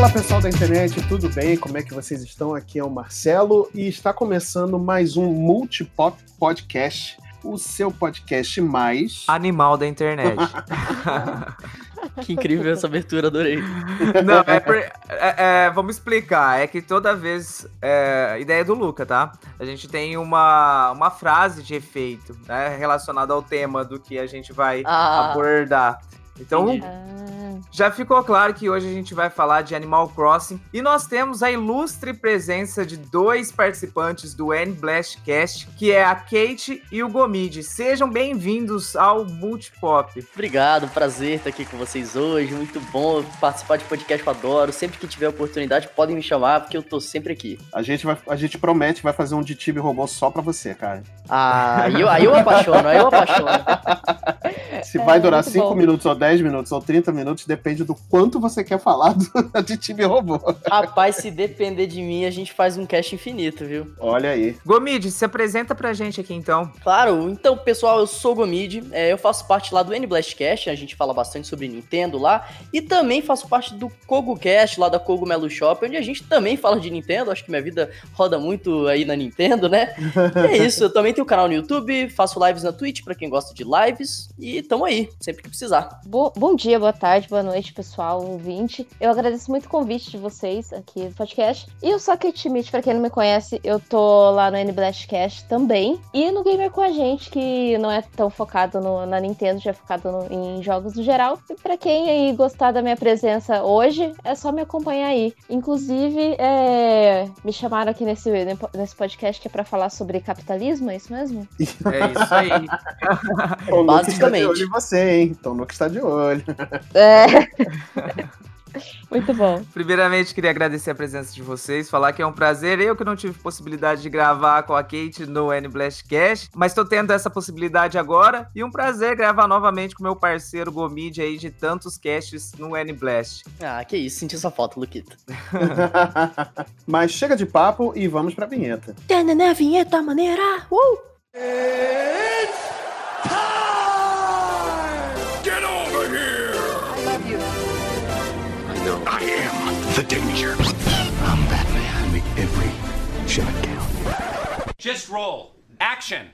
Fala pessoal da internet, tudo bem? Como é que vocês estão? Aqui é o Marcelo e está começando mais um Multipop Podcast, o seu podcast mais animal da internet. que incrível essa abertura, adorei. Não, é, por, é, é, vamos explicar. É que toda vez. É, ideia do Luca, tá? A gente tem uma, uma frase de efeito né, relacionada ao tema do que a gente vai ah. abordar. Então, já ficou claro que hoje a gente vai falar de Animal Crossing e nós temos a ilustre presença de dois participantes do N Blastcast, que é a Kate e o Gomid. Sejam bem-vindos ao Multipop. Obrigado, prazer estar aqui com vocês hoje. Muito bom participar de podcast, eu adoro. Sempre que tiver oportunidade, podem me chamar, porque eu tô sempre aqui. A gente, vai, a gente promete vai fazer um de Tibi Robô só pra você, cara. Ah, aí eu, aí eu apaixono, aí eu apaixono. Se é, vai durar 5 minutos ou 10 minutos ou 30 minutos, depende do quanto você quer falar do, de time robô. Rapaz, se depender de mim, a gente faz um cast infinito, viu? Olha aí. Gomid, se apresenta pra gente aqui então. Claro, então, pessoal, eu sou o Gomid, é, eu faço parte lá do N-Blastcast, a gente fala bastante sobre Nintendo lá, e também faço parte do KogoCast, lá da Cogumelo Shop, onde a gente também fala de Nintendo, acho que minha vida roda muito aí na Nintendo, né? E é isso, eu também tenho canal no YouTube, faço lives na Twitch pra quem gosta de lives, e tamo aí, sempre que precisar. Bo bom dia, boa tarde, boa noite, pessoal, ouvinte. Eu agradeço muito o convite de vocês aqui no podcast. E a Kate Schmidt, pra quem não me conhece, eu tô lá no NBlastcast também. E no Gamer com a gente, que não é tão focado no, na Nintendo, já é focado no, em jogos no geral. E pra quem aí gostar da minha presença hoje, é só me acompanhar aí. Inclusive, é, me chamaram aqui nesse, nesse podcast que é pra falar sobre capitalismo, é isso mesmo? É isso aí. Basicamente. você, hein? Então no que está de olho. É. Muito bom. Primeiramente, queria agradecer a presença de vocês, falar que é um prazer. Eu que não tive possibilidade de gravar com a Kate no N Blast Cash, mas estou tendo essa possibilidade agora e um prazer gravar novamente com meu parceiro Gomid aí de tantos casts no N Blast. Ah, que isso, senti essa foto, Luquita. mas chega de papo e vamos pra vinheta. Tana, vinheta maneira! Uh! It's the danger. I'm Batman. Make every shot count. Just roll. Action.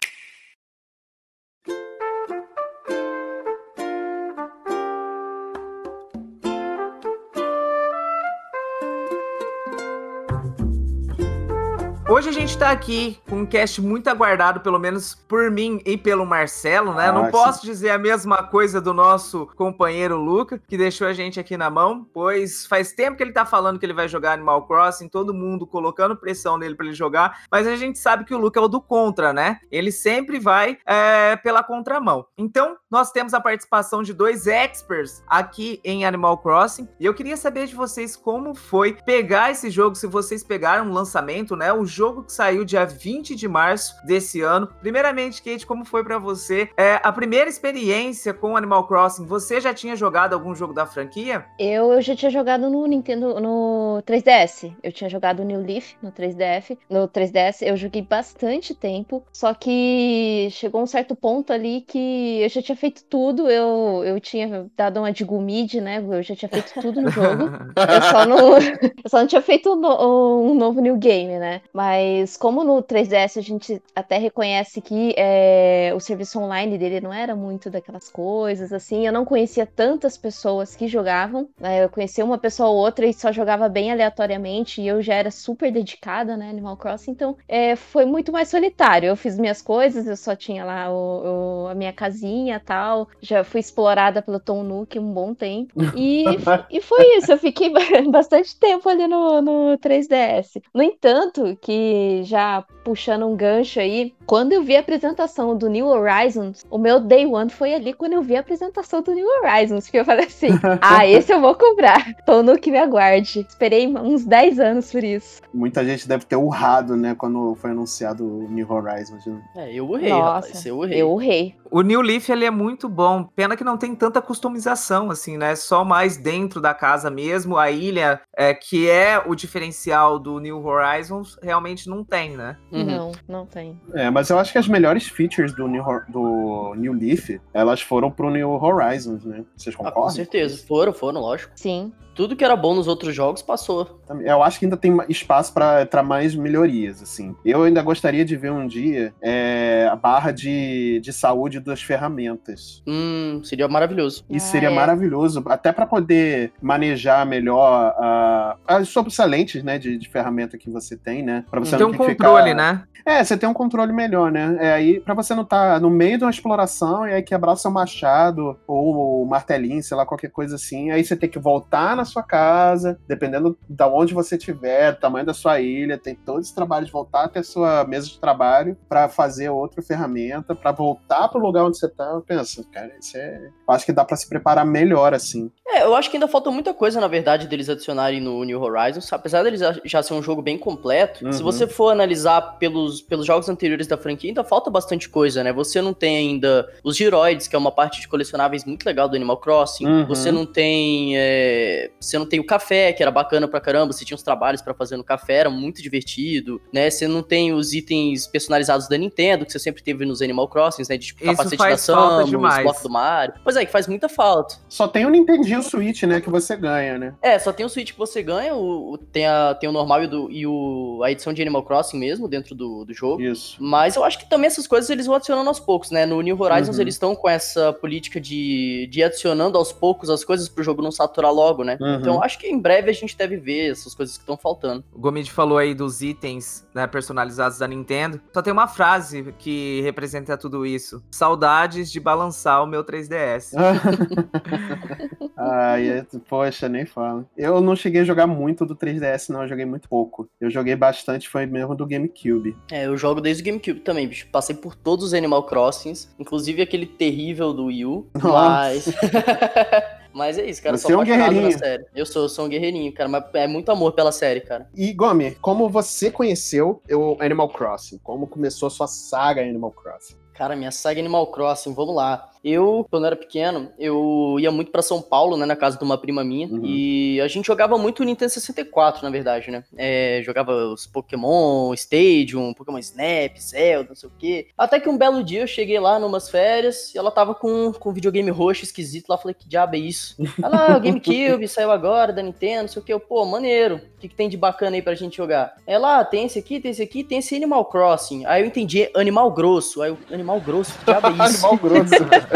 Hoje a gente tá aqui com um cast muito aguardado, pelo menos por mim e pelo Marcelo, né? Ah, Não posso dizer a mesma coisa do nosso companheiro Luca, que deixou a gente aqui na mão, pois faz tempo que ele tá falando que ele vai jogar Animal Crossing, todo mundo colocando pressão nele para ele jogar, mas a gente sabe que o Luca é o do contra, né? Ele sempre vai é, pela contramão. Então, nós temos a participação de dois experts aqui em Animal Crossing, e eu queria saber de vocês como foi pegar esse jogo, se vocês pegaram o lançamento, né? O jogo que saiu dia 20 de março desse ano. Primeiramente, Kate, como foi para você é, a primeira experiência com Animal Crossing? Você já tinha jogado algum jogo da franquia? Eu, eu já tinha jogado no Nintendo, no 3DS. Eu tinha jogado New Leaf no 3DS. No 3DS eu joguei bastante tempo, só que chegou um certo ponto ali que eu já tinha feito tudo. Eu, eu tinha dado uma de Gumid, né? Eu já tinha feito tudo no jogo. eu, só não, eu só não tinha feito um, um novo New Game, né? Mas mas como no 3DS a gente até reconhece que é, o serviço online dele não era muito daquelas coisas, assim, eu não conhecia tantas pessoas que jogavam. Né? Eu conhecia uma pessoa ou outra e só jogava bem aleatoriamente, e eu já era super dedicada, né, Animal Crossing, então é, foi muito mais solitário. Eu fiz minhas coisas, eu só tinha lá o, o, a minha casinha tal, já fui explorada pelo Tom Nook um bom tempo. E, e foi isso, eu fiquei bastante tempo ali no, no 3DS. No entanto, que já puxando um gancho aí, quando eu vi a apresentação do New Horizons, o meu day one foi ali quando eu vi a apresentação do New Horizons, que eu falei assim: ah, esse eu vou comprar. Tô no que me aguarde. Esperei uns 10 anos por isso. Muita gente deve ter urrado, né, quando foi anunciado o New Horizons. Né? É, eu urrei, Nossa, rapaz, eu urrei. Eu urrei. O New Leaf ele é muito bom. Pena que não tem tanta customização, assim, né? Só mais dentro da casa mesmo. A ilha, é, que é o diferencial do New Horizons, realmente não tem, né? Uhum. Não, não tem. É, mas eu acho que as melhores features do New, do New Leaf, elas foram pro New Horizons, né? Vocês concordam? Ah, com certeza. Foram, foram, lógico. Sim. Tudo que era bom nos outros jogos passou. Eu acho que ainda tem espaço para mais melhorias, assim. Eu ainda gostaria de ver um dia é, a barra de, de saúde das ferramentas. Hum, seria maravilhoso. Isso Ah, seria é. maravilhoso, até para poder manejar melhor a- as sobressalentes, né, de, de ferramenta que você tem, né? Para você Tem um ter que controle, ficar... né? É, você tem um controle melhor, né? É aí para você não estar no meio de uma exploração e aí quebrar seu machado ou o martelinho, sei lá, qualquer coisa assim. Aí você tem que voltar na sua casa, dependendo da onde você estiver, do tamanho da sua ilha, tem todo esse trabalho de voltar até a sua mesa de trabalho para fazer outra ferramenta, para voltar pro lugar onde você tá. Pensa, cara, isso é, eu acho que dá para se preparar melhor assim. É, eu acho que ainda falta muita coisa, na verdade, deles adicionarem no New Horizons. Apesar deles já ser um jogo bem completo, Uhum. se você for analisar pelos, pelos jogos anteriores da franquia, ainda falta bastante coisa, né? Você não tem ainda os giroides, que é uma parte de colecionáveis muito legal do Animal Crossing. Uhum. Você não tem. é, Você não tem o café, que era bacana pra caramba. Você tinha uns trabalhos pra fazer no café, era muito divertido, né? Você não tem os itens personalizados da Nintendo, que você sempre teve nos Animal Crossings, né? De tipo, Isso capacete da Samus, bloco do Mario. Pois é, que faz muita falta. Só tem o Nintendinho Switch, né, que você ganha, né? É, só tem o Switch que você ganha, o, o- tem, a, tem o normal e, o do- e o, a edição de Animal Crossing mesmo, dentro do, do jogo. Isso. Mas eu acho que também essas coisas eles vão adicionando aos poucos, né? No New Horizons Uhum. eles estão com essa política de, de ir adicionando aos poucos as coisas pro jogo não saturar logo, né? Uhum. Então acho que em breve a gente deve ver essas coisas que estão faltando. O Gomid falou aí dos itens né, personalizados da Nintendo. Só tem uma frase que representa tudo isso. Saudades de balançar o meu 3DS. Ai, é- poxa, nem fala. Eu não cheguei a jogar muito do 3DS, não. Eu joguei muito pouco. Eu joguei bastante, foi mesmo do GameCube. É, eu jogo desde o GameCube também, bicho. Passei por todos os Animal Crossings, inclusive aquele terrível do Wii U. Nossa. Mas. Mas é isso, cara. eu Você sou é um guerreirinho. série. Eu sou, eu sou um guerreirinho, cara. Mas é muito amor pela série, cara. E, Gomi, como você conheceu o Animal Crossing? Como começou a sua saga Animal Crossing? Cara, minha saga Animal Crossing, vamos lá. Eu, quando era pequeno, eu ia muito pra São Paulo, né, na casa de uma prima minha, Uhum. e a gente jogava muito o Nintendo 64, na verdade, né? É, jogava os Pokémon Stadium, Pokémon Snap, Zelda, não sei o quê. Até que um belo dia eu cheguei lá numas férias e ela tava com, com um videogame roxo esquisito lá, falei, que diabo é isso? Ela, ah, o GameCube saiu agora da Nintendo, não sei o quê. Eu, pô, maneiro, o que, que tem de bacana aí pra gente jogar? Ela, ah, tem esse aqui, tem esse aqui, tem esse Animal Crossing. Aí eu entendi, Animal Grosso. Aí eu, Animal Grosso, que diabo é isso? Animal grosso.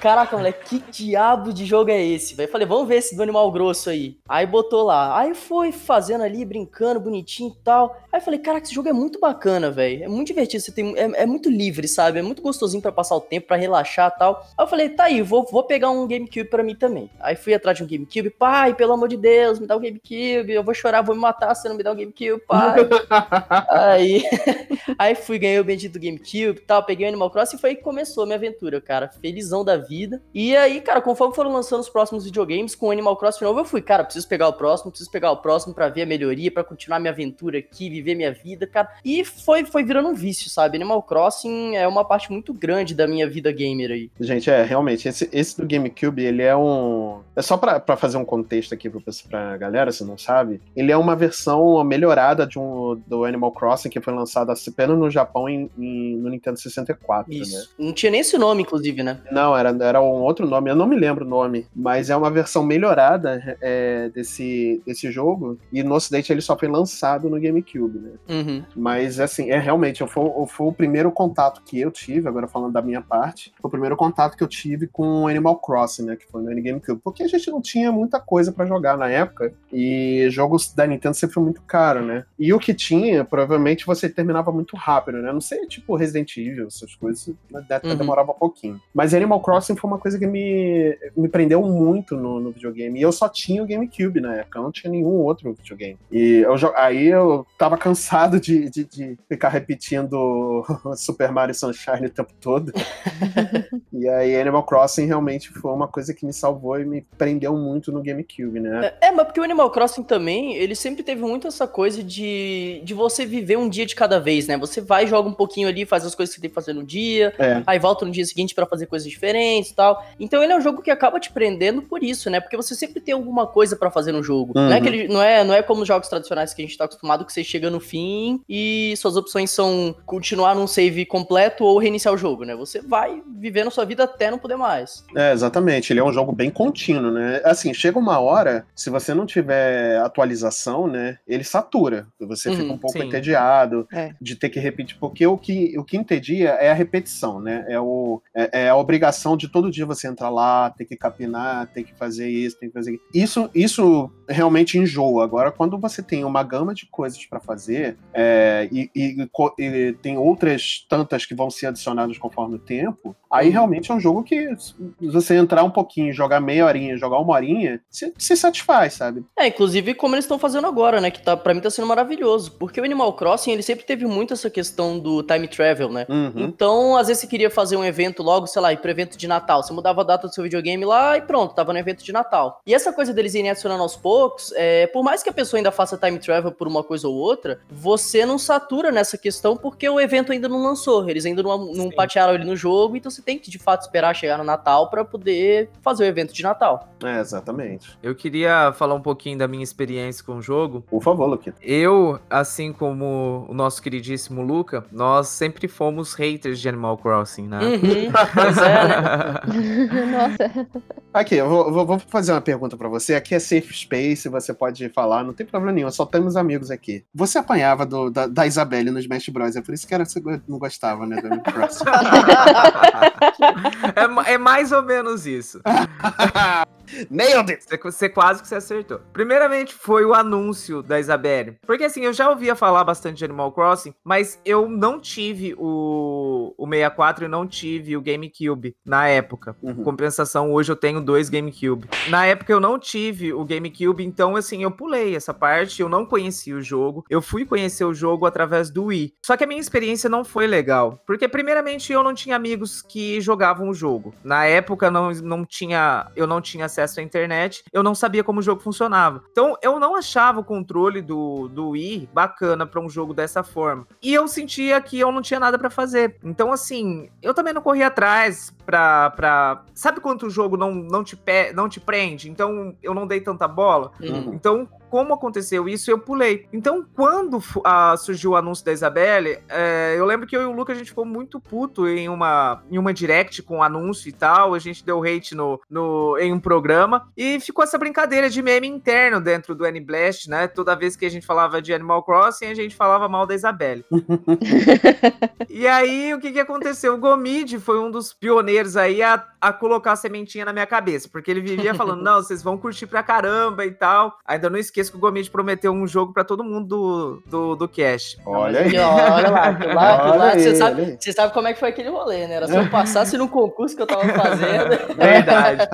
Caraca, moleque, que diabo de jogo é esse? velho? Eu falei, vamos ver esse do animal grosso aí. Aí botou lá. Aí foi fazendo ali, brincando, bonitinho e tal. Aí eu falei, caraca, esse jogo é muito bacana, velho. É muito divertido, você tem, é, é muito livre, sabe? É muito gostosinho pra passar o tempo, pra relaxar e tal. Aí eu falei, tá aí, vou, vou pegar um GameCube pra mim também. Aí fui atrás de um GameCube. Pai, pelo amor de Deus, me dá um GameCube. Eu vou chorar, vou me matar se você não me dá um GameCube, pai. Aí, aí fui, ganhei o bendito GameCube e tal, peguei o Animal Crossing e foi aí que começou a minha aventura, cara. Felizão da vida. E aí, cara, conforme foram lançando os próximos videogames com o Animal Crossing novo, eu fui, cara, preciso pegar o próximo, preciso pegar o próximo pra ver a melhoria, pra continuar minha aventura aqui, viver minha vida, cara. E foi, foi virando um vício, sabe? Animal Crossing é uma parte muito grande da minha vida gamer aí. Gente, é, realmente, esse, esse do GameCube, ele é um. É só pra, pra fazer um contexto aqui pro, pra galera, se não sabe. Ele é uma versão melhorada de um, do Animal Crossing que foi lançado apenas no Japão em, em- no Nintendo 64, né? Isso. Não tinha nem esse nome, inclusive, né? Não, era, era um outro nome, eu não me lembro o nome, mas é uma versão melhorada é, desse, desse jogo, e no ocidente ele só foi lançado no GameCube, né? Uhum. Mas, assim, é realmente, foi, foi o primeiro contato que eu tive, agora falando da minha parte, foi o primeiro contato que eu tive com Animal Crossing, né, que foi no GameCube, porque a gente não tinha muita coisa pra jogar na época, e jogos da Nintendo sempre foi muito caro, né? E o que tinha, provavelmente você terminava muito rápido, né? Não sei, tipo Resident Evil, essas coisas, até Uhum. demorava um pouquinho. Mas Animal Crossing foi uma coisa que me, me prendeu muito no, no videogame, e eu só tinha o GameCube na época, eu não tinha nenhum outro videogame. E eu, aí eu tava cansado de, de, de ficar repetindo Super Mario Sunshine o tempo todo. e aí Animal Crossing realmente foi uma coisa que me salvou e me prendeu muito no GameCube, né? É, mas porque o Animal Crossing também, ele sempre teve muito essa coisa de, de você viver um dia de cada vez, né? Você vai, joga um pouquinho ali, faz as coisas que tem que fazer no dia, É. aí volta no dia seguinte pra fazer coisas diferentes e tal. Então ele é um jogo que acaba te prendendo por isso, né? Porque você sempre tem alguma coisa para fazer no jogo. Uhum. Não, é que ele, não, é, não é como os jogos tradicionais que a gente tá acostumado, que você chega no fim e suas opções são continuar num save completo ou reiniciar o jogo, né? Você vai vivendo sua vida até não poder mais. É, exatamente. Ele é um jogo bem contínuo, né? Assim, chega uma hora, se você não tiver atualização, né? Ele satura. Você fica Uhum, um pouco sim. entediado É. de ter que repetir. Porque o que, o que entedia é a repetição, né? É, o, é, é a obrigação de todo dia você entrar lá, ter que capinar, ter que fazer isso, tem que fazer isso. Isso realmente enjoa. Agora, quando você tem uma gama de coisas para fazer é, e, e e tem outras tantas que vão ser adicionadas conforme o tempo, aí realmente é um jogo que se você entrar um pouquinho, jogar meia horinha, jogar uma horinha, se, se satisfaz, sabe? É, inclusive como eles estão fazendo agora, né? Que tá, pra mim tá sendo maravilhoso. Porque o Animal Crossing, ele sempre teve muito essa questão do time travel, né? Uhum. Então, às vezes você queria fazer um evento logo, sei lá, ir pro evento de Natal. Você mudava a data do seu videogame lá e pronto, tava no evento de Natal. E essa coisa deles irem adicionando aos poucos, é, por mais que a pessoa ainda faça time travel por uma coisa ou outra, você não satura nessa questão porque o evento ainda não lançou. Eles ainda não, não Sim. patearam ele no jogo, então você tem que de fato esperar chegar no Natal pra poder fazer o evento de Natal. É, exatamente. Eu queria falar um pouquinho da minha experiência com o jogo. Por favor, Luquita. Eu, assim como o nosso queridíssimo Luca, nós sempre fomos haters de Animal Crossing, né? Uhum, pois é, né? Nossa. Aqui, eu vou, vou- fazer uma pergunta pra você. Aqui é safe space, você pode falar, não tem problema nenhum, só temos amigos aqui. Você apanhava do- da, da Isabelle no Smash Bros. É por isso que era, você não gostava, né, do Animal Crossing. é, é mais ou menos isso. Nailed it! Você, você quase que você acertou. Primeiramente, foi o anúncio da Isabelle. Porque assim, eu já ouvia falar bastante de Animal Crossing, mas eu não tive o, o 64 e não tive o GameCube na época. Uhum. Compensação, hoje eu tenho dois GameCube. Na época eu não tive o GameCube, então assim, eu pulei essa parte, eu não conhecia o jogo. Eu fui conhecer o jogo através do Wii. Só que a minha experiência não foi legal. Porque, primeiramente, eu não tinha amigos que jogavam o jogo. Na época, não, não tinha, eu não tinha acesso à internet, eu não sabia como o jogo funcionava. Então, eu não achava o controle do, do Wii bacana pra um jogo dessa forma. E eu sentia que eu não tinha nada pra fazer. Então, assim, eu também não corri atrás pra. pra... Sabe quando o jogo não, não, te pe... não te prende? Então, eu não dei tanta bola. Uhum. Então, como aconteceu isso, eu pulei. Então, quando fu- ah, surgiu o anúncio da Isabelle, é, eu lembro que eu e o Luca, a gente ficou muito puto em uma, em uma direct com anúncio e tal. A gente deu hate no, no, em um programa. E ficou essa brincadeira de meme interno dentro do N-Blast, né? Toda vez que a gente falava de Animal Crossing, a gente falava mal da Isabelle. E aí, o que que aconteceu? O Gomid foi um dos pioneiros aí a, a colocar a sementinha na minha cabeça, porque ele vivia falando, não, vocês vão curtir pra caramba e tal. Ainda não esqueço que o Gomid prometeu um jogo pra todo mundo do, do, do cast. Olha aí. Olha lá, lá, Olha lá, aí, você, sabe, aí. você sabe como é que foi aquele rolê, né? Era se eu passasse no concurso que eu tava fazendo. Verdade.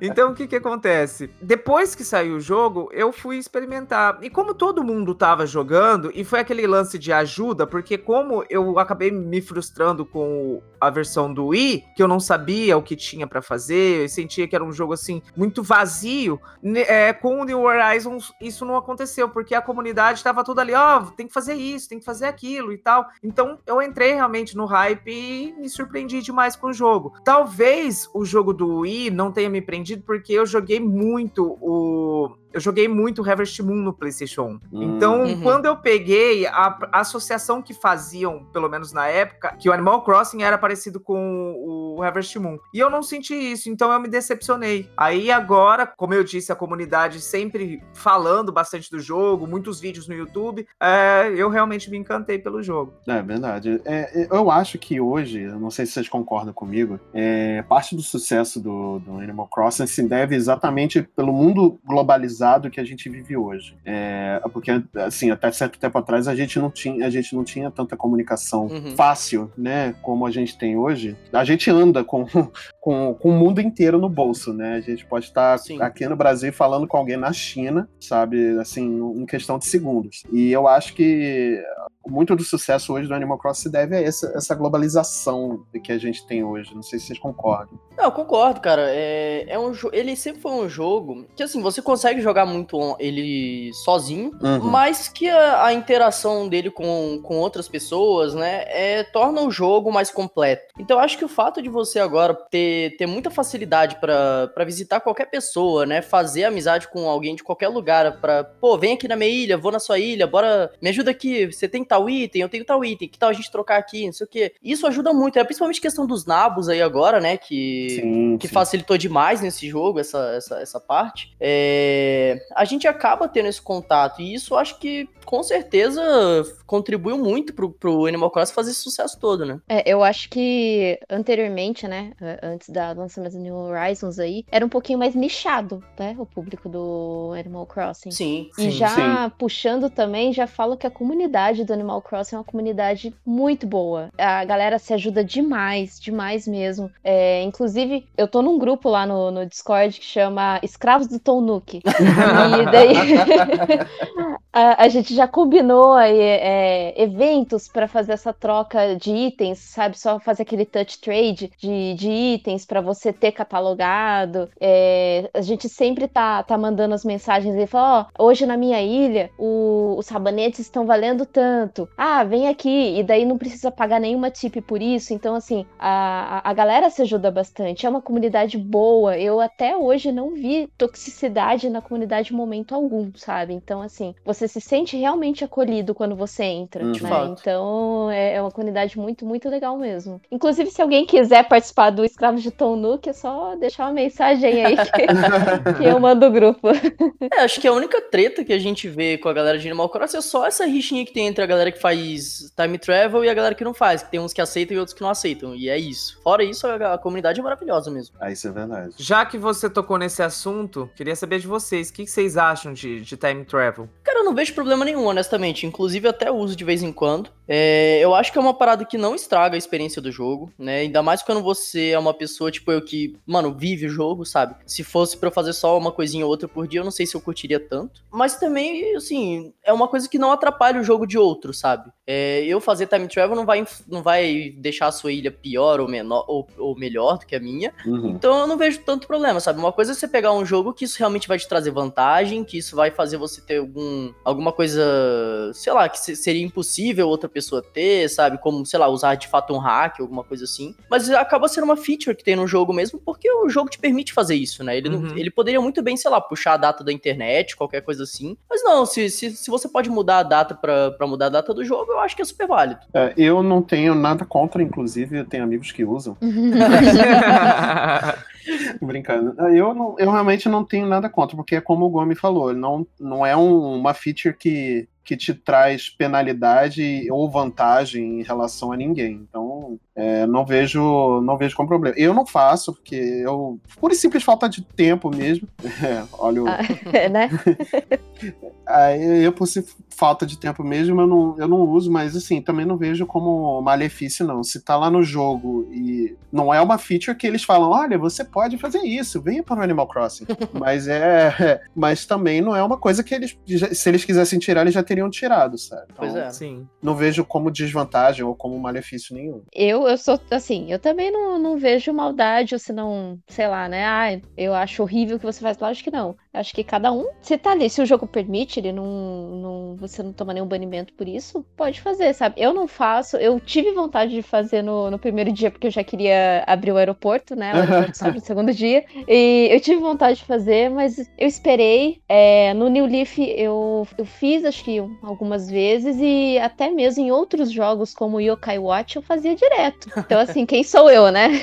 Então, o que que acontece? Depois que saiu o jogo, eu fui experimentar. E como todo mundo tava jogando, e foi aquele lance de ajuda, porque como eu acabei me frustrando com a versão do Wii, que eu não sabia o que tinha pra fazer, eu sentia que era um jogo assim muito vazio. ne- é, com o New Horizons isso não aconteceu, porque a comunidade tava toda ali, ó, tem que fazer isso, tem que fazer aquilo e tal. Então eu entrei realmente no hype e me surpreendi demais com o jogo. Talvez o jogo do Wii não tenha me prendido porque eu joguei muito o eu joguei muito Harvest Moon no PlayStation 1. Hum. Então, Uhum. quando eu peguei a, a associação que faziam, pelo menos na época, que o Animal Crossing era parecido com o Harvest Moon. E eu não senti isso, então eu me decepcionei. Aí agora, como eu disse, a comunidade sempre falando bastante do jogo, muitos vídeos no YouTube, é, eu realmente me encantei pelo jogo. É verdade. É, eu acho que hoje, eu não sei se vocês concordam comigo, é, parte do sucesso do, do Animal Crossing se deve exatamente pelo mundo globalizado que a gente vive hoje. É, porque, assim, até certo tempo atrás a gente não tinha, a gente não tinha tanta comunicação Uhum. fácil, né, como a gente tem hoje. A gente anda com, com, com o mundo inteiro no bolso, né? A gente pode estar Sim. aqui no Brasil falando com alguém na China, sabe, assim, em questão de segundos. E eu acho que muito do sucesso hoje do Animal Crossing se deve a essa, essa globalização que a gente tem hoje. Não sei se vocês concordam. Não, eu concordo, cara. É, é um ele sempre foi um jogo que, assim, você consegue jogar muito ele sozinho, Uhum. mas que a, a interação dele com, com outras pessoas, né, é, torna o jogo mais completo. Então, eu acho que o fato de você agora ter, ter muita facilidade pra pra visitar qualquer pessoa, né, fazer amizade com alguém de qualquer lugar, pra, pô, vem aqui na minha ilha, vou na sua ilha, bora, me ajuda aqui, você tem tal item, eu tenho tal item, que tal a gente trocar aqui, não sei o quê. Isso ajuda muito, é principalmente questão dos nabos aí agora, né, que Sim, que sim. facilitou demais nesse jogo, essa, essa, essa parte, é, a gente acaba tendo esse contato. E isso acho que, com certeza, contribuiu muito pro, pro Animal Crossing fazer esse sucesso todo, né? É, eu acho que anteriormente, né, antes da do lançamento do New Horizons aí, era um pouquinho mais nichado, né, o público do Animal Crossing. Sim. E Sim, já puxando também, já falo que a comunidade do Animal Crossing é uma comunidade muito boa. A galera se ajuda demais, demais mesmo. É, inclusive, eu tô num grupo lá no, no Discord que chama Escravos do Tom Nook. E daí a, a gente já combinou aí, é, eventos para fazer essa troca de itens, sabe? Só fazer aquele touch trade de, de itens para você ter catalogado. É, a gente sempre tá, tá mandando as mensagens e fala: Ó, hoje na minha ilha o- os rabanetes estão valendo tanto. Ah, vem aqui. E daí não precisa pagar nenhuma tip por isso. Então, assim, a, a, galera se ajuda bastante. É uma comunidade boa. Eu até hoje não vi toxicidade na comunidade em momento algum, sabe? Então, assim, você se sente realmente acolhido quando você entra. De né? Então, é, é uma comunidade muito, muito legal mesmo. Inclusive, se alguém quiser participar do Escravos de Tom Nook, é só deixar uma mensagem aí que, que eu mando o grupo. É, acho que a única treta que a gente vê com a galera de Animal Crossing é só essa rixinha que tem entre a galera que faz time travel e a galera que não faz. Que tem uns que aceitam e outros que não aceitam. E é isso. Fora isso, a, a comunidade é maravilhosa mesmo. Ah, isso é verdade. Já que você tocou nesse assunto, queria saber de vocês. O que que vocês acham de, de time travel? Cara, eu não vejo problema nenhum, honestamente. Inclusive, até uso de vez em quando. É, eu acho que é uma parada que não estraga a experiência do jogo, né? Ainda mais quando você é uma pessoa, tipo eu, que, mano, vive o jogo, sabe? Se fosse pra eu fazer só uma coisinha ou outra por dia, eu não sei se eu curtiria tanto. Mas também, assim, é uma coisa que não atrapalha o jogo de outro, sabe? É, eu fazer time travel não vai, não vai deixar a sua ilha pior ou, menor, ou, ou melhor do que a minha. Uhum. Então eu não vejo tanto problema, sabe? Uma coisa é você pegar um jogo que isso realmente vai te trazer vantagem, que isso vai fazer você ter algum, alguma coisa, sei lá, que se- seria impossível outra pessoa ter, sabe? Como, sei lá, usar de fato um hack, alguma coisa assim. Mas acaba sendo uma feature que tem no jogo mesmo, porque o jogo te permite fazer isso, né? Ele, não- Uhum. ele poderia muito bem, sei lá, puxar a data da internet, qualquer coisa assim. Mas não, se, se, se você pode mudar a data pra mudar a data do jogo, eu acho que é super válido. É, eu não tenho nada contra, inclusive, eu tenho amigos que usam. Brincando. Eu, não- eu realmente não tenho nada contra, porque é como o Gomes falou, não, não é um- uma feature que, que te traz penalidade ou vantagem em relação a ninguém. Então, é, não vejo não vejo como problema. Eu não faço, porque eu, por simples falta de tempo mesmo, é, olha o, Ah, né? Aí eu, por falta de tempo mesmo, eu não, eu não uso, mas assim, também não vejo como malefício, não. Se tá lá no jogo e não é uma feature que eles falam, olha, você pode fazer isso, venha para o Animal Crossing. mas é. Mas também não é uma coisa que eles. Se eles quisessem tirar, eles já teriam tirado, sabe? Então, Pois é. Sim. Não vejo como desvantagem ou como malefício nenhum. Eu, eu sou assim, eu também não, não vejo maldade, ou se não, sei lá, né? Ah, eu acho horrível o que você faz. Lógico que não. Acho que cada um, se tá ali, se o jogo permite, ele não, não. Você não toma nenhum banimento por isso, pode fazer, sabe? Eu não faço, eu tive vontade de fazer no, no primeiro dia, porque eu já queria abrir o aeroporto, né? O aeroporto só no segundo dia. E eu tive vontade de fazer, mas eu esperei. É, no New Leaf eu, eu fiz, acho que algumas vezes, e até mesmo em outros jogos, como Yokai Watch, eu fazia direto. Então, assim, quem sou eu, né?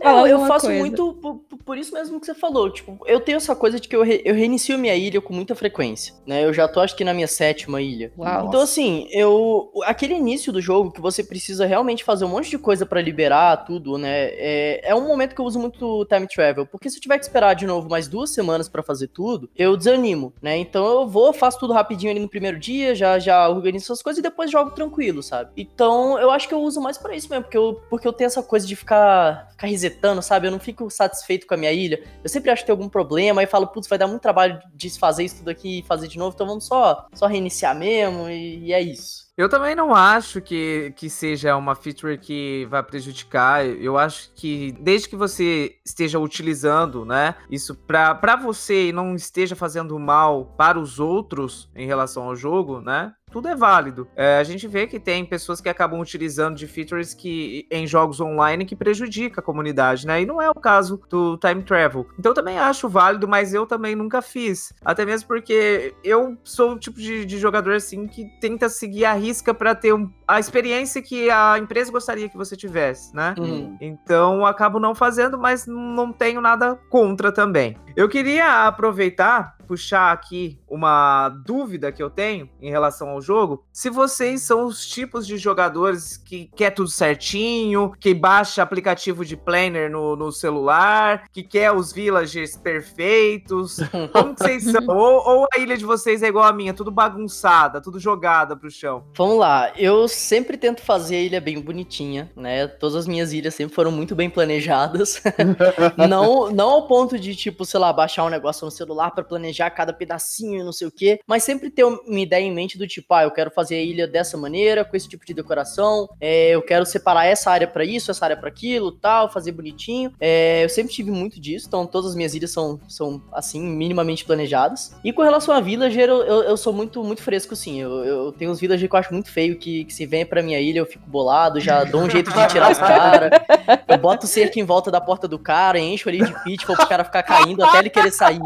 É, eu, eu faço coisa. muito por, por isso mesmo que você falou. Tipo, eu tenho essa coisa de que eu, re- eu reinicio minha ilha com muita frequência. Né? Eu já tô, acho que, na minha sétima ilha. Uau. Então, assim, eu. Aquele início do jogo que você precisa realmente fazer um monte de coisa pra liberar tudo, né? É, é um momento que eu uso muito time travel. Porque se eu tiver que esperar de novo mais duas semanas pra fazer tudo, eu desanimo, né? Então eu vou, faço tudo rapidinho ali no primeiro dia, já, já organizo essas coisas e depois jogo tranquilo, sabe? Então eu acho que eu uso mais pra isso mesmo, porque eu, porque eu tenho essa coisa de ficar, ficar resetando, sabe? Eu não fico satisfeito com a minha ilha. Eu sempre acho que tem algum problema, aí falo, putz, vai dar muito trabalho desfazer isso tudo aqui e fazer de novo, então vamos só só, só reiniciar mesmo e, e é isso. Eu também não acho que, que seja uma feature que vai prejudicar. Eu acho que desde que você esteja utilizando, né, isso para você e não esteja fazendo mal para os outros em relação ao jogo, né, tudo é válido. É, a gente vê que tem pessoas que acabam utilizando de features que em jogos online que prejudica a comunidade, né? E não é o caso do time travel. Então eu também acho válido, mas eu também nunca fiz. Até mesmo porque eu sou o tipo de, de jogador assim que tenta seguir a risca para ter um, a experiência que a empresa gostaria que você tivesse, né? Uhum. Então acabo não fazendo, mas não tenho nada contra também. Eu queria aproveitar puxar aqui uma dúvida que eu tenho em relação ao jogo. Se vocês são os tipos de jogadores que quer tudo certinho, que baixa aplicativo de planner no, no celular, que quer os villages perfeitos, como que vocês são? ou, ou, a ilha de vocês é igual a minha, tudo bagunçada, tudo jogada pro chão? Vamos lá, eu sempre tento fazer a ilha bem bonitinha, né? Todas as minhas ilhas sempre foram muito bem planejadas. não, não ao ponto de, tipo, sei lá, baixar um negócio no celular para planejar cada pedacinho não sei o quê, mas sempre ter uma ideia em mente do tipo, ah, eu quero fazer a ilha dessa maneira, com esse tipo de decoração, é, eu quero separar essa área para isso, essa área para aquilo, tal, fazer bonitinho. É, eu sempre tive muito disso, então todas as minhas ilhas são, são assim, minimamente planejadas. E com relação a villager, eu, eu, eu sou muito, muito fresco, sim. Eu, eu tenho uns villager que eu acho muito feio, que, que se vem pra minha ilha eu fico bolado, já dou um jeito de tirar os caras. Eu boto cerca em volta da porta do cara, encho ali de pitfall pro cara ficar caindo até ele querer sair.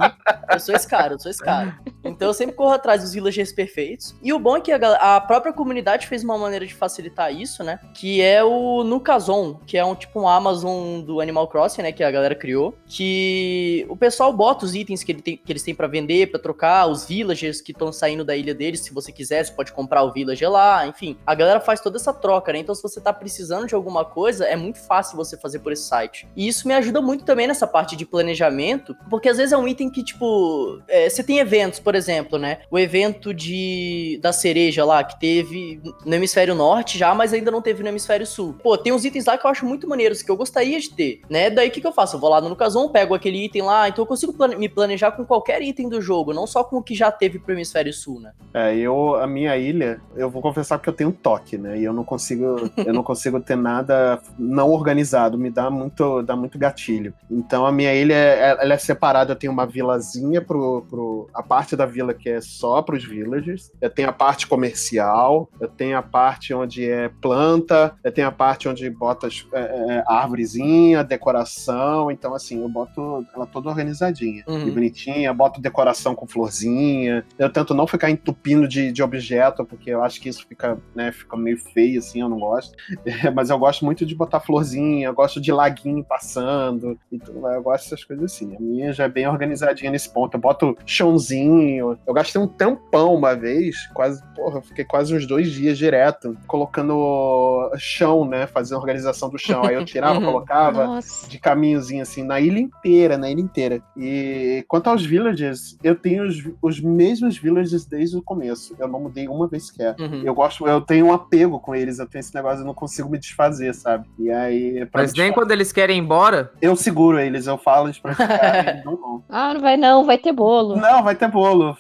Eu sou esse cara cara, eu sou esse cara. Então eu sempre corro atrás dos villagers perfeitos. E o bom é que a, a, própria comunidade fez uma maneira de facilitar isso, né? Que é o Nukazon, que é um tipo um Amazon do Animal Crossing, né? Que a galera criou. Que o pessoal bota os itens que, ele tem, que eles têm para vender, para trocar, os villagers que estão saindo da ilha deles. Se você quiser, você pode comprar o villager lá. Enfim, a galera faz toda essa troca, né? Então se você tá precisando de alguma coisa, é muito fácil você fazer por esse site. E isso me ajuda muito também nessa parte de planejamento, porque às vezes é um item que, tipo, é, você tem eventos, por exemplo, né? O evento de da cereja lá, que teve no hemisfério norte já, mas ainda não teve no hemisfério sul. Pô, tem uns itens lá que eu acho muito maneiros, que eu gostaria de ter, né? Daí o que, que eu faço? Eu vou lá no Lucazon, pego aquele item lá, então eu consigo plane me planejar com qualquer item do jogo, não só com o que já teve pro hemisfério sul, né? É, eu, a minha ilha, eu vou confessar que eu tenho toque, né? E eu não consigo, eu não consigo ter nada não organizado, me dá muito, dá muito gatilho. Então a minha ilha, ela é separada, eu tenho uma vilazinha pro, pro a parte da vila que é só para os villagers, eu tenho a parte comercial, eu tenho a parte onde é planta, eu tenho a parte onde bota é, é, árvorezinha, decoração, então assim, eu boto ela toda organizadinha Uhum. e bonitinha, boto decoração com florzinha, eu tento não ficar entupindo de, de objeto, porque eu acho que isso fica, né, fica meio feio assim, eu não gosto, É, mas eu gosto muito de botar florzinha, eu gosto de laguinho passando, e tudo, eu gosto dessas coisas assim, a minha já é bem organizadinha nesse ponto, eu boto chãozinho, eu gastei um tampão uma vez, quase, porra, eu fiquei quase uns dois dias direto, colocando chão, né, fazendo organização do chão, aí eu tirava, Uhum. colocava, Nossa. de caminhozinho assim, na ilha inteira, na ilha inteira. E quanto aos villagers, eu tenho os, os mesmos villagers desde o começo. Eu não mudei uma vez sequer. Uhum. Eu gosto, eu tenho um apego com eles, eu tenho esse negócio, eu não consigo me desfazer, sabe? E aí, pra Mas nem quando eles querem ir embora, eu seguro eles, eu falo eles pra ficar, não. Ah, não vai não, vai ter bolo. Não, vai ter bolo.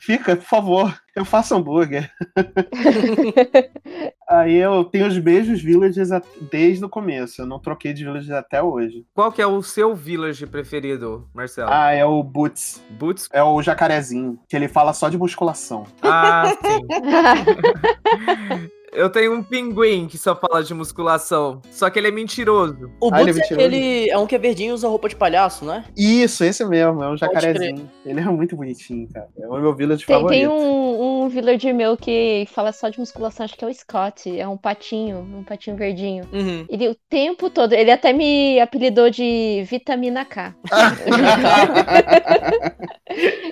Fica, por favor. Eu faço hambúrguer. Aí eu tenho os mesmos villagers a- desde o começo. Eu não troquei de villagers até hoje. qual que é o seu village preferido, Marcelo? Ah, é o Boots. Boots? É o jacarezinho, que ele fala só de musculação. Ah, sim. Eu tenho um pinguim que só fala de musculação. Só que ele é mentiroso. O Ah, ele é é mentiroso? aquele. É um que é verdinho e usa roupa de palhaço, né? Isso, esse mesmo, é um jacarezinho. Ele é muito bonitinho, cara. É o meu village Tem, favorito. tem um, um villager meu que fala só de musculação, acho que é o Scott. É um patinho, um patinho verdinho. Uhum. Ele o tempo todo, ele até me apelidou de Vitamina K.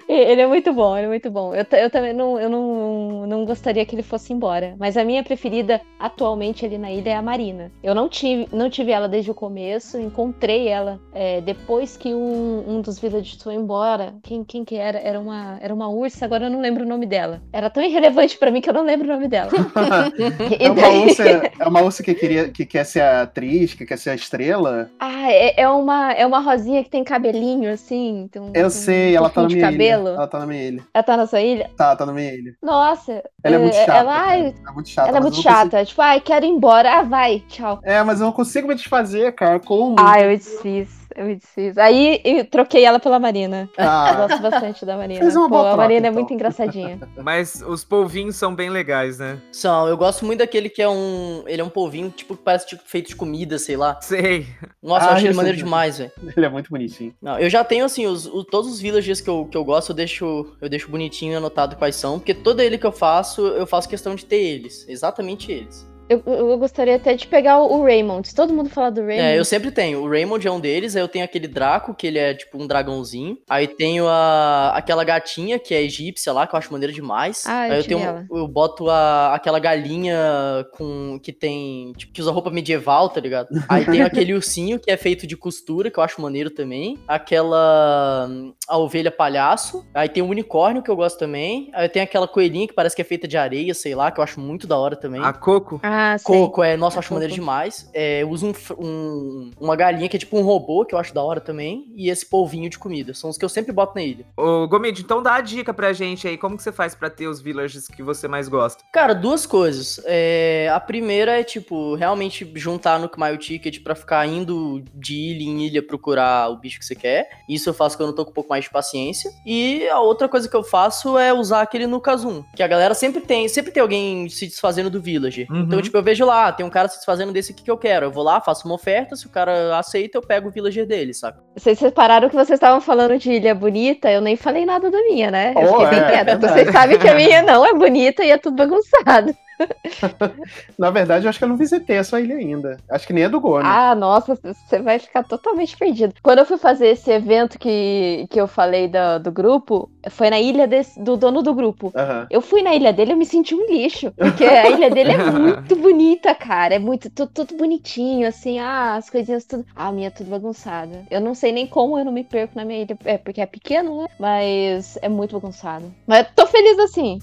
ele é muito bom, ele é muito bom. Eu, eu também não, eu não, não gostaria que ele fosse embora. Mas a minha preferida atualmente ali na ilha é a Marina. Eu não tive, não tive ela desde o começo, encontrei ela é, depois que um, um dos villagers foi embora. Quem, quem que era? Era uma, era uma ursa, agora eu não lembro o nome dela. É, Era tão irrelevante pra mim que eu não lembro o nome dela. é, uma ursa, é uma ursa que, queria, que quer ser a atriz, que quer ser a estrela. Ah, é, é, uma, é uma rosinha que tem cabelinho, assim. Tem, eu sei, ela tá na minha cabelo. ilha. Ela tá na minha ilha. Ela tá na sua ilha? Tá, tá na minha ilha. Nossa. Ela é muito chata. Ela, ai, é muito chata. É muito chata. Consigo... Tipo, ai, quero ir embora. Ah, vai, tchau. É, mas eu não consigo me desfazer, cara. Como? Ah, eu desfiz. Eu me desfiz. Aí eu troquei ela pela Marina. Ah. Eu gosto bastante da Marina. Fez uma Pô, boa a troca, Marina é então. muito engraçadinha. Mas os polvinhos são bem legais, né? São, eu gosto muito daquele que é um. Ele é um polvinho, tipo, que parece tipo, feito de comida, sei lá. Sei. Nossa, Ah, eu achei ele maneiro é- demais, velho. Ele é muito bonitinho. Não, eu já tenho, assim, os, o- todos os villagers que eu, que eu gosto, eu deixo, eu deixo bonitinho anotado quais são, porque todo ele que eu faço, eu faço questão de ter eles. Exatamente eles. Eu, eu gostaria até de pegar o, Raymond. Se todo mundo falar do Raymond. É, eu sempre tenho. O Raymond é um deles, aí eu tenho aquele Draco, que ele é tipo um dragãozinho. Aí tenho a, aquela gatinha, que é egípcia lá, que eu acho maneira demais. Ah, eu aí eu tenho. ela. Eu boto a, aquela galinha com. que tem. Tipo, que usa roupa medieval, tá ligado? Aí tenho aquele ursinho que é feito de costura, que eu acho maneiro também. Aquela. A ovelha palhaço. Aí tem o unicórnio, que eu gosto também. Aí tem aquela coelhinha que parece que é feita de areia, sei lá, que eu acho muito da hora também. A Coco. Ah, sei. Coco, é, nossa, eu acho maneiro demais. É, eu uso um, um- uma galinha que é tipo um robô, que eu acho da hora também. E esse polvinho de comida. São os que eu sempre boto na ilha. Ô, Gomid, então dá a dica pra gente aí. Como que você faz pra ter os villagers que você mais gosta? Cara, duas coisas. É, a primeira é, tipo, realmente juntar no Mile Ticket pra ficar indo de ilha em ilha procurar o bicho que você quer. Isso eu faço quando eu tô com um pouco mais de paciência. E a outra coisa que eu faço é usar aquele no Kazum. Que a galera sempre tem, sempre tem alguém se desfazendo do Villager. Uhum. Então, tipo, eu vejo lá, tem um cara se desfazendo desse aqui que eu quero. Eu vou lá, faço uma oferta, se o cara aceita, eu pego o Villager dele, saca? Vocês separaram que vocês estavam falando de ilha bonita, eu nem falei nada da minha, né? Eu Oh, fiquei bem é, quieta. verdade. Vocês sabem que a minha não é bonita e é tudo bagunçado. Na verdade, eu acho que eu não visitei a sua ilha ainda. Acho que nem é do Gone. Ah, nossa, você vai ficar totalmente perdido. Quando eu fui fazer esse evento que, que eu falei do, do grupo, foi na ilha desse- do dono do grupo. Aham. Eu fui na ilha dele, eu me senti um lixo. Porque a ilha dele é muito bonita, cara. É muito, tudo, tudo bonitinho, assim. Ah, as coisinhas tudo. Ah, a minha é tudo bagunçada. Eu não sei nem como eu não me perco na minha ilha. É porque é pequeno, né? Mas é muito bagunçado. Mas eu tô feliz assim.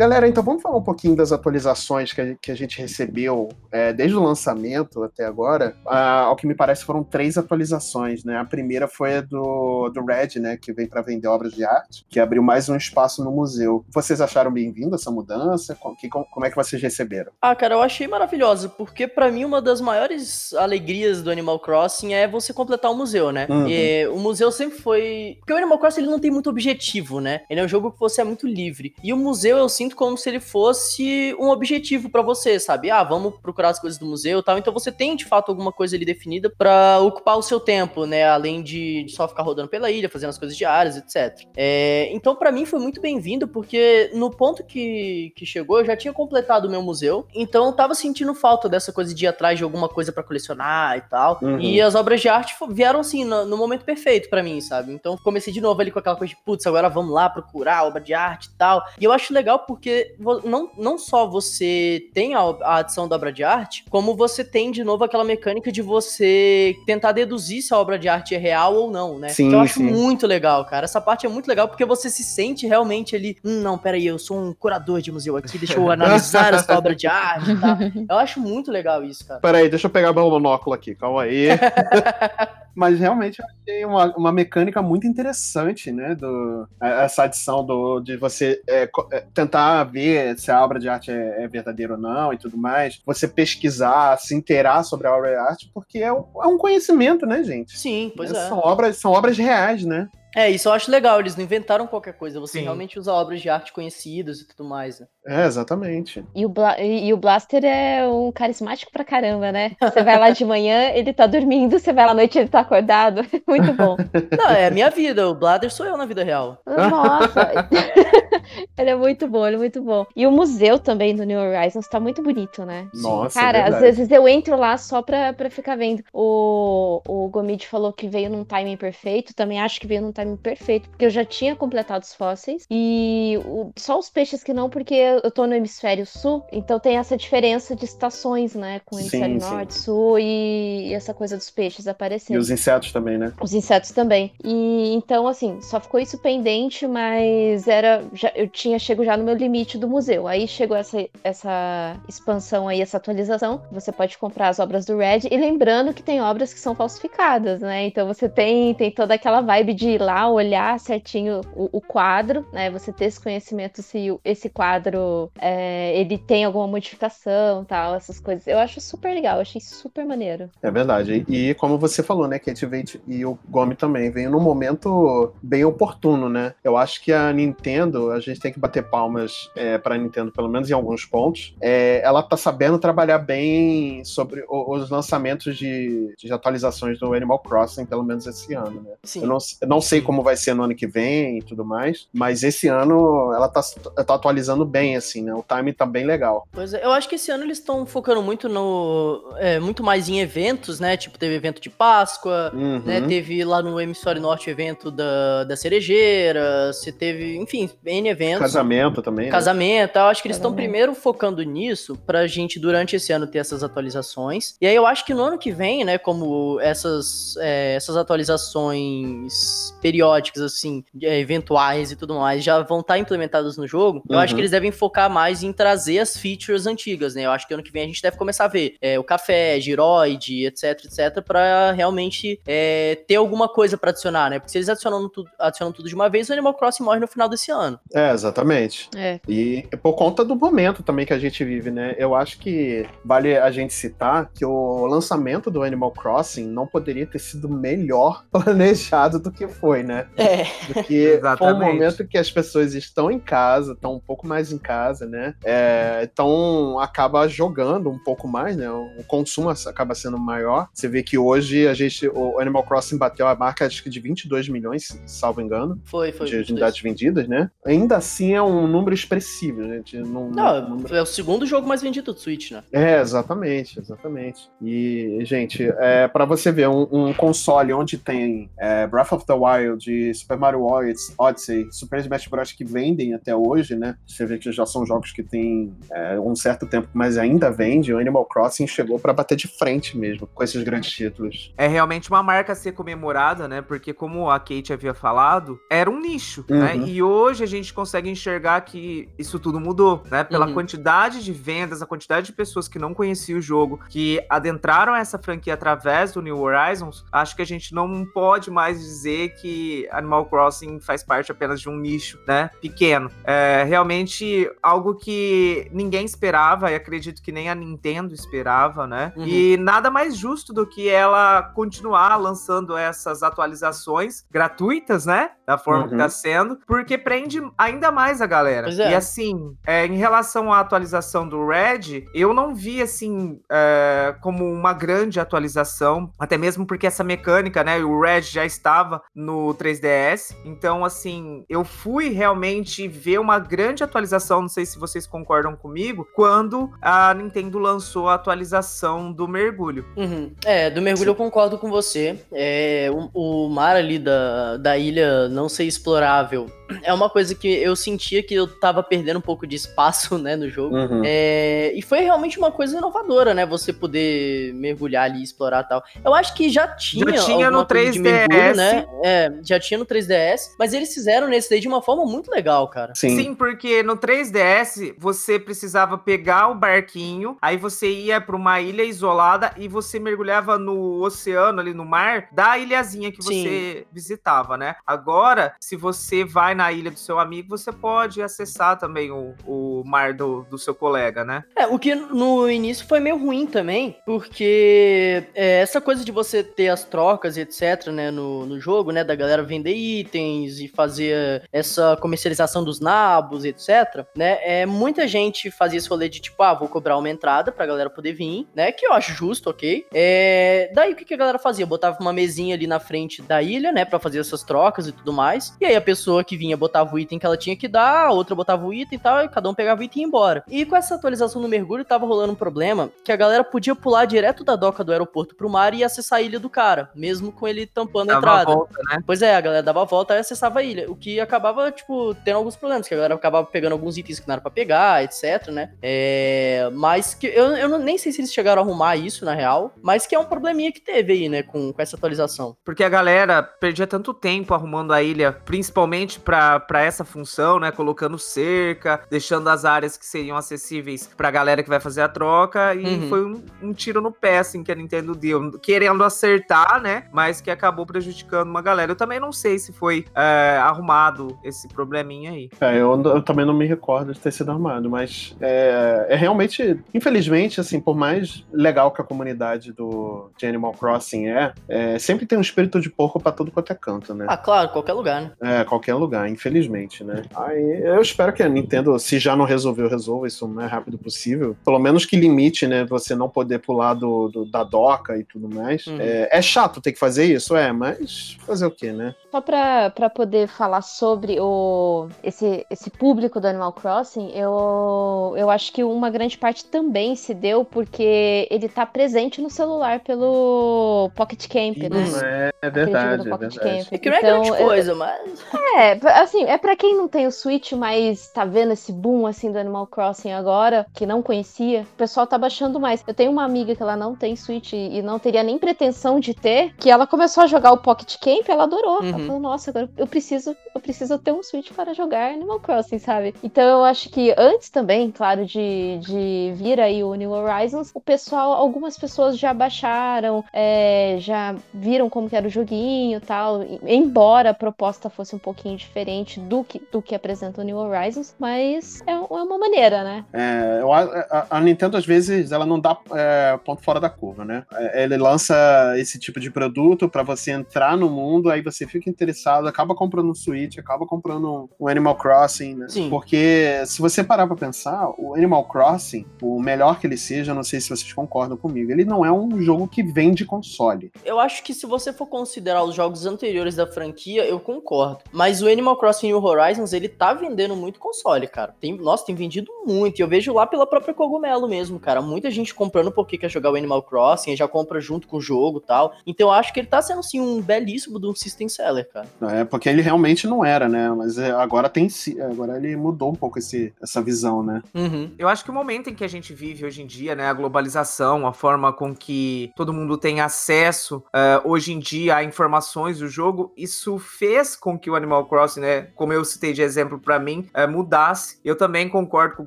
Galera, então vamos falar um pouquinho das atualizações que a, que a gente recebeu é, desde o lançamento até agora. Ah, ao que me parece, foram três atualizações, né? A primeira foi a do, do Red, né? Que veio para vender obras de arte, que abriu mais um espaço no museu. Vocês acharam bem-vindo essa mudança? Com- que- com- como é que vocês receberam? Ah, cara, eu achei maravilhosa, porque pra mim uma das maiores alegrias do Animal Crossing é você completar o museu, né? Uhum. E o museu sempre foi. Porque o Animal Crossing ele não tem muito objetivo, né? Ele é um jogo que você é muito livre. E o museu eu sinto como se ele fosse um objetivo pra você, sabe? Ah, vamos procurar as coisas do museu e tal. Então você tem de fato alguma coisa ali definida pra ocupar o seu tempo, né? Além de só ficar rodando pela ilha, fazendo as coisas diárias, etc. É, então, pra mim, foi muito bem-vindo, porque no ponto que, que chegou, eu já tinha completado o meu museu, então eu tava sentindo falta dessa coisa de ir atrás de alguma coisa pra colecionar e tal. Uhum. E as obras de arte vieram, assim, no, no momento perfeito pra mim, sabe? Então, comecei de novo ali com aquela coisa de, putz, agora vamos lá procurar obra de arte e tal. E eu acho legal porque vo- não, não só você tem a, a adição da obra de arte, como você tem, de novo, aquela mecânica de você tentar deduzir se a obra de arte é real ou não, né? Sim, então eu acho sim. muito legal, cara. Essa parte é muito legal porque você se sente realmente ali, hum, não, peraí, eu sou um curador de museu aqui, deixa eu analisar essa obra de arte e tal. Eu acho muito legal isso, cara. Peraí, deixa eu pegar meu monóculo aqui, calma aí. Mas realmente eu achei uma, uma mecânica muito interessante, né? Do, essa adição do, de você é, é, tentar ver se a obra de arte é, é verdadeira ou não e tudo mais. Você pesquisar, se inteirar sobre a obra de arte, porque é, um- é um conhecimento, né, gente? Sim, pois é. São obras, são obras reais, né? É, isso eu acho legal, eles não inventaram qualquer coisa, você Sim. realmente usa obras de arte conhecidas e tudo mais, né? É, exatamente. E o, Bla- e o Blaster é um carismático pra caramba, né? Você vai lá de manhã, ele tá dormindo, você vai lá à noite, ele tá acordado. Muito bom. Não, é a minha vida, o Blader sou eu na vida real. Nossa! ele é muito bom, ele é muito bom. E o museu também do New Horizons tá muito bonito, né? Nossa, Cara, às verdade. vezes eu entro lá só pra, pra ficar vendo. O, o Gomid falou que veio num timing perfeito. Também acho que veio num timing perfeito, porque eu já tinha completado os fósseis. E o- só os peixes que não, porque eu tô no hemisfério sul, então tem essa diferença de estações, né? Com o hemisfério Sim, norte, sul e, e essa coisa dos peixes E aparecendo. os insetos também, né? Os insetos também. E então, assim, só ficou isso pendente, mas era. Já, eu tinha chego já no meu limite do museu. Aí chegou essa, essa expansão aí, essa atualização. Você pode comprar as obras do Red. E lembrando que tem obras que são falsificadas, né? Então você tem, tem toda aquela vibe de ir lá, olhar certinho o, o quadro, né? Você ter esse conhecimento se esse quadro é, ele tem alguma modificação tal, essas coisas. Eu acho super legal, achei super maneiro. É verdade. E, e como você falou, né, Kate veio e o Gomi também veio num momento bem oportuno, né? Eu acho que a Nintendo, a gente tem que bater palmas é, para a Nintendo, pelo menos em alguns pontos. É, ela tá sabendo trabalhar bem sobre o- os lançamentos de, de atualizações do Animal Crossing, pelo menos esse ano, né? Sim. Eu não, eu não sei como vai ser no ano que vem e tudo mais, mas esse ano ela tá, tá atualizando bem, assim, né? O time tá bem legal. Pois é, eu acho que esse ano eles estão focando muito no. é, muito mais em eventos, né? Tipo, teve evento de Páscoa, Uhum. né? Teve lá no Hemisfério Norte o evento da, da cerejeira, você teve, enfim, N eventos. Casamento também, né? Casamento, eu acho que eles estão primeiro focando nisso pra gente durante esse ano ter essas atualizações. E aí eu acho que no ano que vem, né, como essas, é, essas atualizações periódicas, assim, é, eventuais e tudo mais, já vão estar implementadas no jogo, eu Uhum. acho que eles devem focar mais em trazer as features antigas, né? Eu acho que ano que vem a gente deve começar a ver é, o café, giroide, etc, etc, pra realmente é, ter alguma coisa pra adicionar, né? Porque se eles adicionam tudo, adicionam tudo de uma vez, o Animal Crossing morre no final desse ano. É, exatamente. É. E por conta do momento também que a gente vive, né? Eu acho que vale a gente citar que o lançamento do Animal Crossing não poderia ter sido melhor planejado do que foi, né? É. Porque foi um Exatamente. momento que as pessoas estão em casa, estão um pouco mais em casa, né? É, então acaba jogando um pouco mais, né? O consumo acaba sendo maior. Você vê que hoje a gente, o Animal Crossing bateu a marca acho que de 22 milhões, salvo engano Foi, foi. de muito unidades vendidas, né? Ainda assim é um número expressivo, gente. Não, Não, número- é o segundo jogo mais vendido do Switch, né? É, exatamente, exatamente. E, gente, é, para você ver um, um console onde tem é, Breath of the Wild, Super Mario Odyssey, Odyssey, Super Smash Bros. que vendem até hoje, né? Você vê que já são jogos que têm é, um certo tempo, mas ainda vende. O Animal Crossing chegou para bater de frente mesmo com esses grandes títulos. É realmente uma marca a ser comemorada, né? Porque, como a Kate havia falado, era um nicho, né? Uhum. E hoje a gente consegue enxergar que isso tudo mudou, né? Pela Uhum. quantidade de vendas, a quantidade de pessoas que não conheciam o jogo, que adentraram essa franquia através do New Horizons, acho que a gente não pode mais dizer que Animal Crossing faz parte apenas de um nicho, né? Pequeno. É realmente algo que ninguém esperava, e acredito que nem a Nintendo esperava, né? Uhum. E nada mais justo do que ela continuar lançando essas atualizações gratuitas, né? Da forma que Uhum. tá sendo, porque prende ainda mais a galera. É. E assim, é, em relação à atualização do Red, eu não vi assim é, como uma grande atualização, até mesmo porque essa mecânica, né? O Red já estava no 3DS, então assim, eu fui realmente ver uma grande atualização, não sei se vocês concordam comigo, quando a Nintendo lançou a atualização do mergulho. Uhum. É, do mergulho eu concordo com você. É, o, o mar ali da, da ilha não ser explorável é uma coisa que eu sentia que eu tava perdendo um pouco de espaço, né, no jogo. Uhum. É, e foi realmente uma coisa inovadora, né? Você poder mergulhar ali, explorar tal. Eu acho que já tinha. tinha alguma no coisa de 3DS. mergulho, né? É, já tinha no 3DS, mas eles fizeram nesse daí de uma forma muito legal, cara. Sim. Sim, porque no 3DS você precisava pegar o barquinho, aí você ia para uma ilha isolada e você mergulhava no oceano ali no mar da ilhazinha que Sim. você visitava, né? Agora, se você vai na ilha do seu amigo, você pode acessar também o, o mar do, do seu colega, né? É, o que no início foi meio ruim também, porque é, essa coisa de você ter as trocas e etc, né, no, no jogo, né, da galera vender itens e fazer essa comercialização dos nabos, etc, né, é, muita gente fazia esse rolê de tipo, ah, vou cobrar uma entrada pra galera poder vir, né, que eu acho justo, ok. É, daí o que, que a galera fazia? Botava uma mesinha ali na frente da ilha, né, pra fazer essas trocas e tudo mais, e aí a pessoa que vinha botava o item que ela tinha que dar, a outra botava o item e tal, e cada um pegava o item e ia embora. E com essa atualização do mergulho, tava rolando um problema que a galera podia pular direto da doca do aeroporto pro mar e acessar a ilha do cara, mesmo com ele tampando a entrada. volta, né? Pois é, a galera dava a volta e acessava a ilha, o que acabava, tipo, tendo alguns problemas, que a galera acabava pegando alguns itens que não era pra pegar, etc, né? É, mas que eu, eu nem sei se eles chegaram a arrumar isso, na real, mas que é um probleminha que teve aí, né, com, com essa atualização. Porque a galera perdia tanto tempo arrumando a ilha, principalmente pra pra essa função, né? Colocando cerca, deixando as áreas que seriam acessíveis pra galera que vai fazer a troca. E Uhum. foi um, um tiro no pé, assim, que a Nintendo deu. Querendo acertar, né? Mas que acabou prejudicando uma galera. Eu também não sei se foi é, arrumado esse probleminha aí. É, eu, eu também não me recordo de ter sido armado, mas é, é realmente, infelizmente, assim, por mais legal que a comunidade do de Animal Crossing é, é, sempre tem um espírito de porco pra tudo quanto é canto, né? Ah, claro, qualquer lugar, né? É, qualquer lugar, infelizmente, né? Aí eu espero que a Nintendo, se já não resolveu, resolva isso o mais rápido possível. Pelo menos que limite, né? Você não poder pular do, do- da doca e tudo mais. Uhum. É, é chato ter que fazer isso, é, mas fazer o quê, né? Só pra, pra poder falar sobre o, esse, esse público do Animal Crossing, eu, eu acho que uma grande parte também se deu porque ele tá presente no celular pelo Pocket Camp, né? Hum, é, é verdade, do é verdade. Camp. É que não é Então, grande eu- coisa, mas. É, assim, é pra quem não tem o Switch, mas tá vendo esse boom assim do Animal Crossing agora, que não conhecia, o pessoal tá baixando mais. Eu tenho uma amiga que ela não tem Switch e e não teria nem pretensão de ter, que ela começou a jogar o Pocket Camp, ela adorou. Ela Uhum. falou: "Nossa, agora eu preciso, eu preciso ter um Switch para jogar Animal Crossing", sabe? Então eu acho que antes também, claro, de, de vir aí o New Horizons, o pessoal, algumas pessoas já baixaram, é, já viram como que era o joguinho e tal, embora a proposta fosse um pouquinho diferente do que, do que apresenta o New Horizons, mas é, é uma maneira, né? É, eu a- a, Nintendo, às vezes, ela não dá é, ponto fora da curva, né? É, Ele lança esse tipo de produto pra você entrar no mundo, aí você fica interessado, acaba comprando um Switch, acaba comprando um Animal Crossing, né? Sim. Porque se você parar pra pensar, o Animal Crossing, o melhor que ele seja, eu não sei se vocês concordam comigo, ele não é um jogo que vende console. Eu acho que se você for considerar os jogos anteriores da franquia, eu concordo. Mas o Animal Crossing New Horizons, ele tá vendendo muito console, cara. Tem, nossa, tem vendido muito. E eu vejo lá pela própria Cogumelo mesmo, cara. Muita gente comprando porque quer jogar o Animal Crossing, já compra junto com o jogo e tal. Então eu acho que ele tá sendo, assim, um belíssimo de um system seller, cara. É, porque ele realmente não era, né? Mas é, agora tem si- agora ele mudou um pouco esse, essa visão, né? Uhum. Eu acho que o momento em que a gente vive hoje em dia, né, a globalização, a forma com que todo mundo tem acesso eh, hoje em dia a informações do jogo, isso fez com que o Animal Crossing, né, como eu citei de exemplo pra mim, eh, mudasse. Eu também concordo com o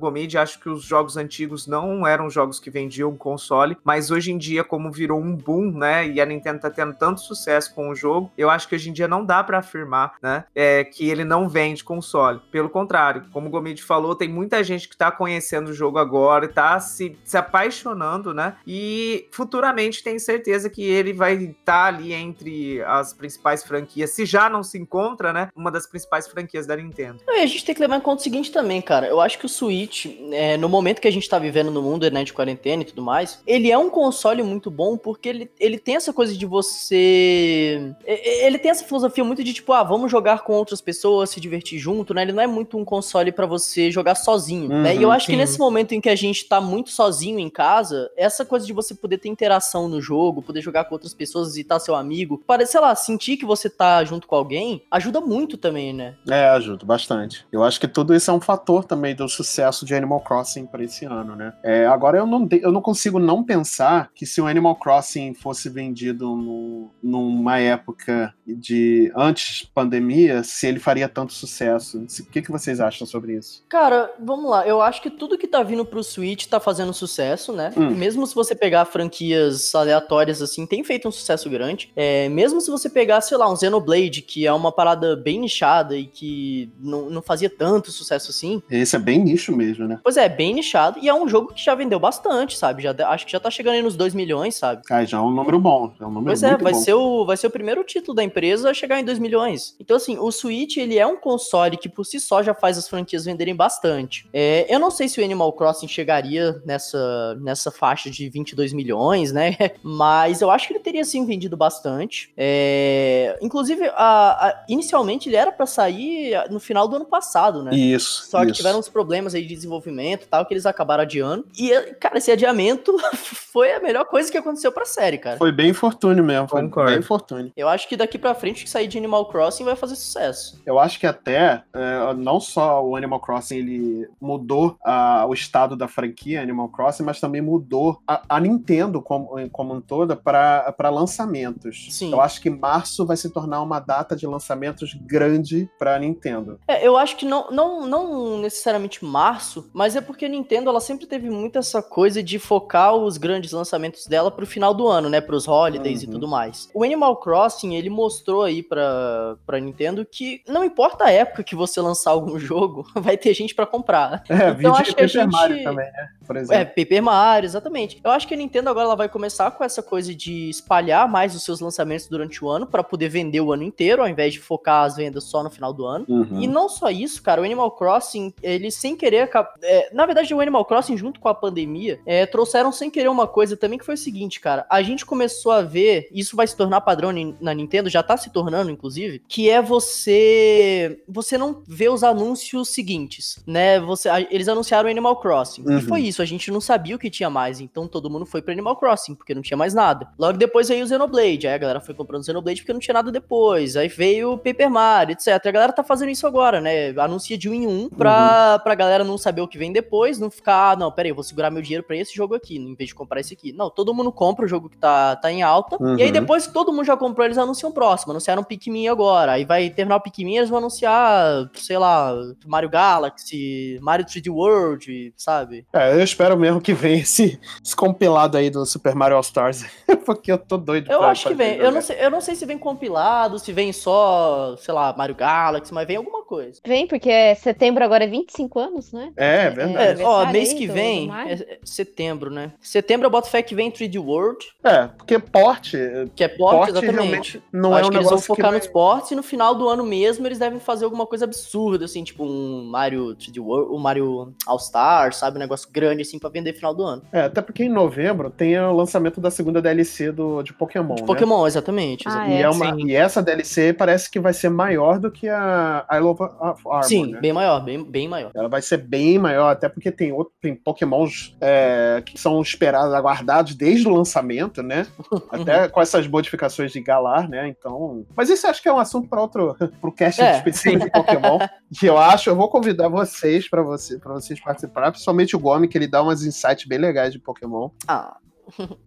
Gomid, acho que os jogos antigos não eram jogos que vendiam console, mas hoje em dia, como virou um boom, né, e a Nintendo tá tendo tanto sucesso com o jogo, eu acho que hoje em dia não dá pra afirmar, né, é, que ele não vende console. Pelo contrário, como o Gomid falou, tem muita gente que tá conhecendo o jogo agora, tá se, se apaixonando, né? E futuramente tenho certeza que ele vai estar ali entre as principais franquias, se já não se encontra, né? Uma das principais franquias da Nintendo. E a gente tem que levar em conta o seguinte também, cara. Eu acho que o Switch, é, no momento que a gente tá vivendo no mundo, né, de quarentena e tudo mais, ele é um console muito bom porque ele, ele tem essa coisa de você. e- Ele tem essa filosofia muito de tipo, ah, vamos jogar com outras pessoas, se divertir junto, né? Ele não é muito um console pra você jogar sozinho, né? E eu Uhum, acho que sim. nesse momento em que a gente tá muito sozinho em casa, essa coisa de você poder ter interação no jogo, poder jogar com outras pessoas, visitar seu amigo, para, sei lá, sentir que você tá junto com alguém, ajuda muito também, né? É, ajuda bastante. Eu acho que tudo isso é um fator também do sucesso de Animal Crossing para esse ano, né? É, agora eu não, eu não consigo não pensar que se o Animal Crossing fosse vendido no- numa época de antes pandemia, se ele faria tanto sucesso. O que, que vocês acham sobre isso? Cara, vamos lá. Eu acho que tudo que tá vindo pro Switch tá fazendo sucesso, né? Hum. Mesmo se você pegar franquias aleatórias assim, tem feito um sucesso grande. É, mesmo se você pegar, sei lá, um Xenoblade, que é uma parada bem nichada e que não, não fazia tanto sucesso assim. Esse é bem nicho mesmo, né? Pois é, bem nichado. E é um jogo que já vendeu bastante, sabe? Já, acho que já tá chegando aí nos 2 milhões, sabe? Ah, já é um número bom. É um número Pois é, vai bom. ser, o, vai ser o primeiro título da empresa a chegar em 2 milhões. Então, assim, o Switch, ele é um console que por si só já faz as franquias venderem bastante. É, eu não sei se o Animal Crossing chegaria nessa, nessa faixa de 22 milhões, né? Mas eu acho que ele teria sim vendido bastante. É, inclusive, a- a- inicialmente ele era pra para sair no final do ano passado, né? Isso. Só que isso. tiveram uns problemas aí de desenvolvimento e tal, que eles acabaram adiando. E, cara, esse adiamento foi a melhor coisa que aconteceu pra série, cara. Foi bem infortúnio mesmo. Foi Concordo. bem infortúnio. Eu acho que daqui pra frente, que sair de Animal Crossing vai fazer sucesso. Eu acho que até é, não só o Animal Crossing ele mudou ah, o estado da franquia Animal Crossing, mas também mudou a, a Nintendo como, como um todo para lançamentos. Sim. Eu acho que março vai se tornar uma data de lançamentos grande para Nintendo. É, eu acho que não, não, não necessariamente março, mas é porque a Nintendo ela sempre teve muito essa coisa de focar os grandes lançamentos dela pro final do ano, né? Pros holidays Uhum. e tudo mais. O Animal Crossing, ele mostrou aí pra, pra Nintendo que não importa a época que você lançar algum jogo, vai ter gente pra comprar. É, Então, vídeo acho que a Paper gente- Mario também, né? Por É, exemplo. Paper Mario, exatamente. Eu acho que a Nintendo agora ela vai começar com essa coisa de espalhar mais os seus lançamentos durante o ano pra poder vender o ano inteiro, ao invés de focar as vendas só no final do ano. Uhum. E não só isso, cara, o Animal Crossing, ele sem querer. é, na verdade, o Animal Crossing, junto com a pandemia, é, trouxeram sem querer uma coisa também que foi o seguinte, cara. A gente começou a ver, isso vai se tornar padrão na Nintendo, já tá se tornando, inclusive, que é você. Você não vê os anúncios seguintes, né? Você, eles anunciaram Animal Crossing. Uhum. E foi isso, a gente não sabia o que tinha mais, então todo mundo foi pro Animal Crossing, porque não tinha mais nada. Logo depois veio o Xenoblade, aí a galera foi comprando o Xenoblade porque não tinha nada depois. Aí veio o Paper Mario, etc. A galera tá fazendo isso agora, né? Anuncia de um em um pra, pra galera não saber o que vem depois, não ficar, ah, não, peraí, eu vou segurar meu dinheiro pra esse jogo aqui, em vez de comprar esse aqui. Não, todo mundo compra o jogo que tá, tá em alta, Uhum. e aí depois que todo mundo já comprou, eles anunciam o próximo. Anunciaram o Pikmin agora, aí vai terminar o Pikmin, eles vão anunciar, sei lá, Mario Galaxy, Mario 3D World, sabe? É, eu espero mesmo que venha esse, esse compilado aí do Super Mario All Stars. porque eu tô doido Eu pra- acho que vem. Eu não, sei, eu não sei se vem compilado, se vem só, sei lá, Mario Galaxy, mas vem alguma coisa. Vem, porque é setembro agora é 25 anos, né? É, É, verdade. ó, aniversário mês que vem, é, é setembro, né? Setembro eu boto fé que vem 3D World, É, porque porte, que é porte, porte exatamente. realmente não é acho um que eles vão focar vai- nos portes e no final do ano mesmo eles devem fazer alguma coisa absurda, assim, tipo um Mario 3D World, o Mario All Star, sabe? Um negócio grande, assim, pra vender no final do ano. É, até porque em novembro tem o lançamento da segunda DLC do, de Pokémon, De né? Pokémon, exatamente. Ah, exatamente. E, É, é uma, e essa DLC parece que vai ser maior do que a I Love Armor, Sim, né? bem maior, bem, bem maior. Ela vai ser bem maior, até porque tem, outro, tem Pokémons é, que são esperados, aguardados desde o lançamento, né? Até com essas modificações de Galar, né? Então. Mas isso acho que é um assunto para outro. pro cast É. específico de Pokémon. que eu acho, eu vou convidar vocês para você, pra vocês participarem, principalmente o Gomes, que ele dá umas insights bem legais de Pokémon. Ah,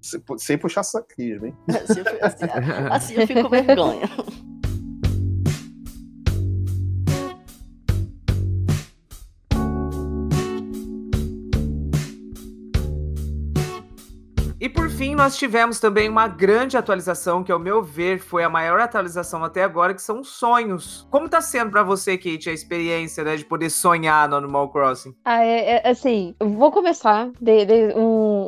se- Sem puxar saquismo, hein? assim eu, fico- assim, assim eu fico com vergonha. E por fim, nós tivemos também uma grande atualização, que ao meu ver foi a maior atualização até agora, que são sonhos. Como tá sendo pra você, Kate, a experiência, né, de poder sonhar no Animal Crossing? Ah, é, é, assim, vou começar de, de- um-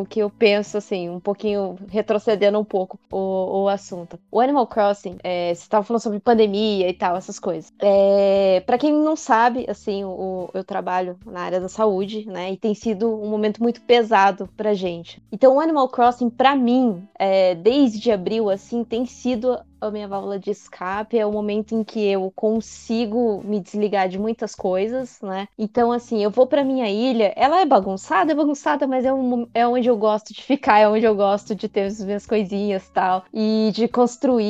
o que eu penso, assim, um pouquinho, retrocedendo um pouco o, o assunto. O Animal Crossing, é, você estava falando sobre pandemia e tal, essas coisas. É, para quem não sabe, assim, o, eu trabalho na área da saúde, né, e tem sido um momento muito pesado pra gente. Então, o Animal Crossing, pra mim, é, desde abril, assim, tem sido a minha válvula de escape, é o momento em que eu consigo me desligar de muitas coisas, né? Então, assim, eu vou pra minha ilha, ela é bagunçada, é bagunçada, mas é, um, é onde eu gosto de ficar, é onde eu gosto de ter as minhas coisinhas tal, e de construir.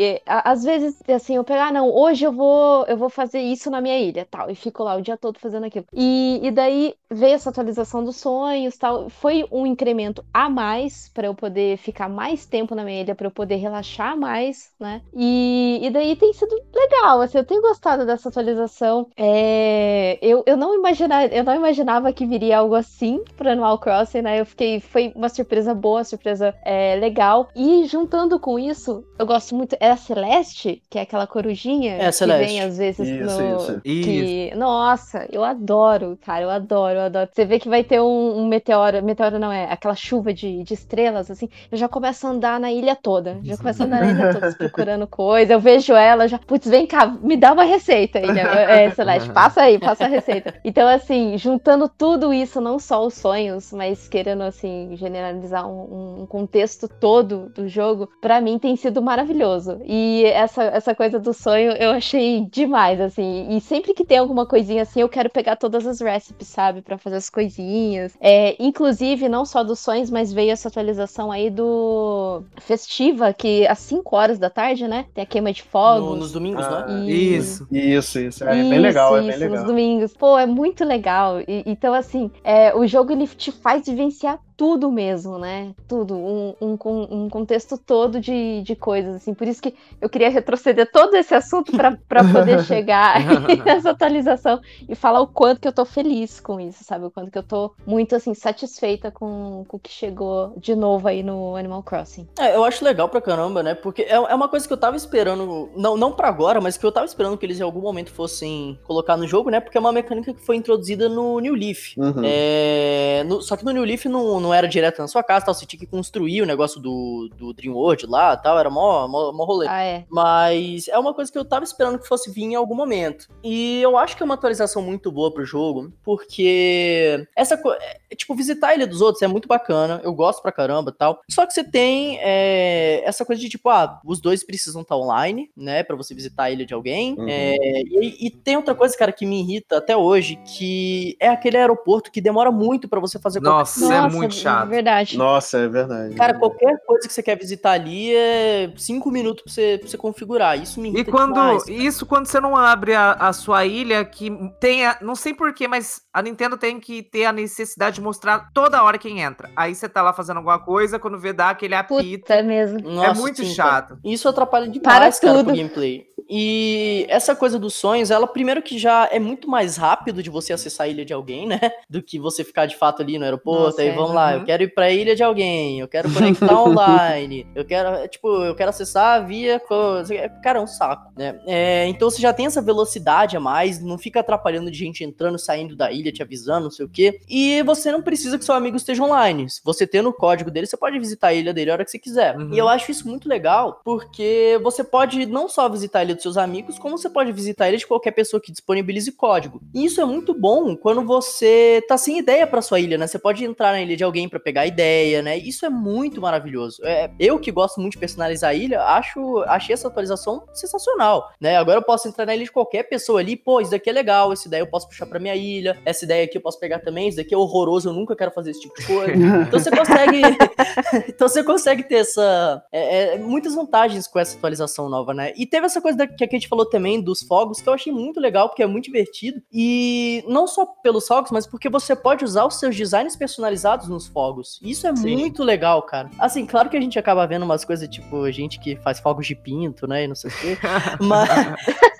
E, a- às vezes, assim, eu pego, ah, não, hoje eu vou, eu vou fazer isso na minha ilha, tal, e fico lá o dia todo fazendo aquilo. E, e daí veio essa atualização dos sonhos, tal, foi um incremento a mais para eu poder ficar mais tempo na minha ilha, para eu poder relaxar mais, né? E, e daí tem sido legal, assim, eu tenho gostado dessa atualização. É, eu, eu não imaginava, eu não imaginava que viria algo assim para Animal Crossing, né? Eu fiquei, foi uma surpresa boa, surpresa é, legal. E juntando com isso, eu gosto muito é a Celeste, que é aquela corujinha É que vem às vezes Isso, no, isso. que, nossa, eu adoro, cara, eu adoro, eu adoro. Você vê que vai ter um, um meteoro, meteoro não é, aquela chuva de, de estrelas, assim, eu já começo a andar na ilha toda, já começo a andar na ilha toda. Procurando coisa, eu vejo ela já, putz, vem cá, me dá uma receita aí, né? É, Celeste, passa aí, passa a receita. Então, assim, juntando tudo isso, não só os sonhos, mas querendo, assim, generalizar um, um contexto todo do jogo, para mim tem sido maravilhoso. E essa, essa coisa do sonho eu achei demais, assim. E sempre que tem alguma coisinha assim, eu quero pegar todas as recipes, sabe? para fazer as coisinhas. É, inclusive, não só dos sonhos, mas veio essa atualização aí do Festiva, que às 5 horas da tarde, né? Tem a queima de fogos. No, nos domingos, Ah, né? E- Isso. Isso, isso. É bem legal, é bem isso, legal. nos domingos. Pô, é muito legal. E- então, assim, é, o jogo ele te faz vivenciar tudo mesmo, né? Tudo. Um, um, um contexto todo de, de coisas, assim. Por isso que eu queria retroceder todo esse assunto para poder chegar nessa atualização e falar o quanto que eu tô feliz com isso, sabe? O quanto que eu tô muito, assim, satisfeita com, com o que chegou de novo aí no Animal Crossing. É, eu acho legal pra caramba, né? Porque é, é uma coisa que eu tava esperando, não, não pra agora, mas que eu tava esperando que eles em algum momento fossem colocar no jogo, né? Porque é uma mecânica que foi introduzida no New Leaf. Uhum. É, no- só que no New Leaf não, não era direto na sua casa, tal, você tinha que construir o negócio do, do Dream World lá tal, era mó, mó, mó rolê. Ah, é. Mas é uma coisa que eu tava esperando que fosse vir em algum momento. E eu acho que é uma atualização muito boa pro jogo, porque essa co- é, tipo, visitar a Ilha dos Outros é muito bacana, eu gosto pra caramba tal. Só que você tem é, essa coisa de tipo, ah, os dois precisam estar online, né, Pra você visitar a ilha de alguém. Uhum. É, e, e tem outra coisa, cara, que me irrita até hoje, que é aquele aeroporto que demora muito pra você fazer qualquer Nossa, é muito chato. Verdade. Nossa, é verdade. Cara, qualquer coisa que você quer visitar ali é cinco minutos pra você, pra você configurar. Isso me E irrita quando demais. isso quando você não abre a, a sua ilha que tenha, não sei porquê, mas a Nintendo tem que ter a necessidade de mostrar toda hora quem entra. Aí você tá lá fazendo alguma coisa, quando vê dá aquele apito. Puta mesmo. Nossa, é muito sim, chato. Isso atrapalha demais, Para cara, tudo. pro gameplay. E essa coisa dos sonhos, ela primeiro que já é muito mais rápido de você acessar a ilha de alguém, né? Do que você ficar de fato ali no aeroporto. Nossa, aí é. vamos lá, Uhum. eu quero ir pra ilha de alguém, eu quero conectar online, eu quero, tipo, eu quero acessar via coisa. Cara, é um saco, né? É, então você já tem essa velocidade a mais, não fica atrapalhando de gente entrando, saindo da ilha, te avisando, não sei o quê. E você não precisa que seu amigo esteja online. Se você tendo o código dele, você pode visitar a ilha dele a hora que você quiser. Uhum. E eu acho isso muito legal, porque você pode não só visitar a ilha dos seus amigos, como você pode visitar a ilha de qualquer pessoa que disponibilize código. E isso é muito bom quando você tá sem ideia pra sua ilha, né? Você pode entrar na ilha de alguém pra pegar ideia, né? Isso é muito maravilhoso. É, eu que gosto muito de personalizar a ilha, acho, achei essa atualização sensacional, né? Agora eu posso entrar na ilha de qualquer pessoa ali, pô, isso daqui é legal, essa ideia eu posso puxar pra minha ilha, essa ideia aqui eu posso pegar também, isso daqui é horroroso, eu nunca quero fazer esse tipo de coisa. Então você consegue. então você consegue ter essa. é, é, muitas vantagens com essa atualização nova, né? E teve essa coisa da- que a gente falou também dos fogos, que eu achei muito legal, porque é muito divertido. E não só pelos fogos, mas porque você pode usar os seus designs personalizados nos fogos. Isso é Sim. muito legal, cara. Assim, claro que a gente acaba vendo umas coisas tipo gente que faz fogos de pinto, né? E não sei o quê. Mas,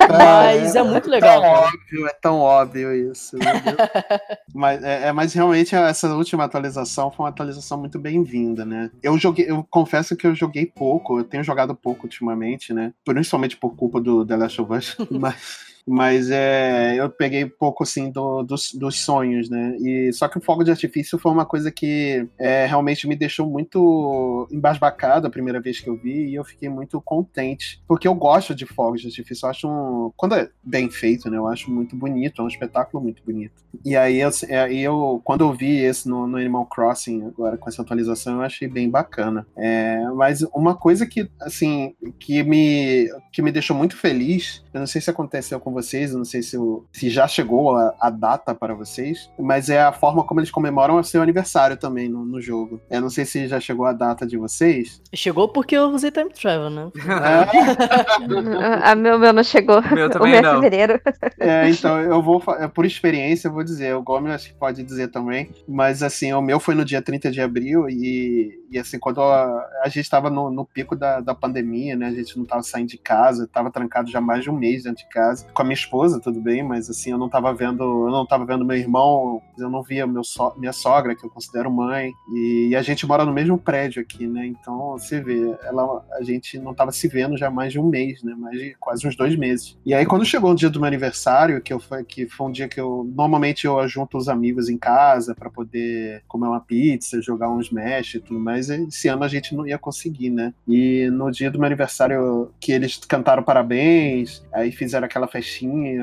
mas é muito legal, tão cara. óbvio, é tão óbvio isso. mas, é, é, mas realmente essa última atualização foi uma atualização muito bem-vinda, né? Eu joguei, eu confesso que eu joguei pouco, eu tenho jogado pouco ultimamente, né? Principalmente por culpa do The Last of Us, mas. Mas é, eu peguei pouco assim do- dos, dos sonhos, né? E só que o fogo de artifício foi uma coisa que é, realmente me deixou muito embasbacado a primeira vez que eu vi e eu fiquei muito contente porque eu gosto de fogos de artifício. Eu acho um, quando é bem feito, né? Eu acho muito bonito, é um espetáculo muito bonito. E aí eu, é, eu quando eu vi esse no, no Animal Crossing agora com essa atualização, eu achei bem bacana. É, mas uma coisa que assim que me que me deixou muito feliz, eu não sei se aconteceu com vocês, eu não sei se, o- se já chegou a, a data para vocês, mas é a forma como eles comemoram o seu aniversário também no, no jogo. Eu não sei se já chegou a data de vocês. Chegou porque eu usei Time Travel, né? É, A meu, meu não chegou. Meu o também meu é não. fevereiro. É, então eu vou, é, por experiência, eu vou dizer, o Gomes acho que pode dizer também, mas assim, o meu foi no dia 30 de abril e, e assim, quando a, a gente estava no, no pico da, da pandemia, né, a gente não estava saindo de casa, estava trancado já mais de um mês dentro de casa, minha esposa, tudo bem, mas assim, eu não tava vendo, eu não tava vendo meu irmão, eu não via meu so, minha sogra, que eu considero mãe, e, e, a gente mora no mesmo prédio aqui, né? Então, você vê, ela, a gente não tava se vendo já mais de um mês, né? Mais de quase uns dois meses. E aí, quando chegou o dia do meu aniversário, que, eu, que foi um dia que eu, normalmente eu junto os amigos em casa para poder comer uma pizza, jogar um Smash e tudo mais, esse ano a gente não ia conseguir, né? E no dia do meu aniversário, que eles cantaram parabéns, aí fizeram aquela festinha,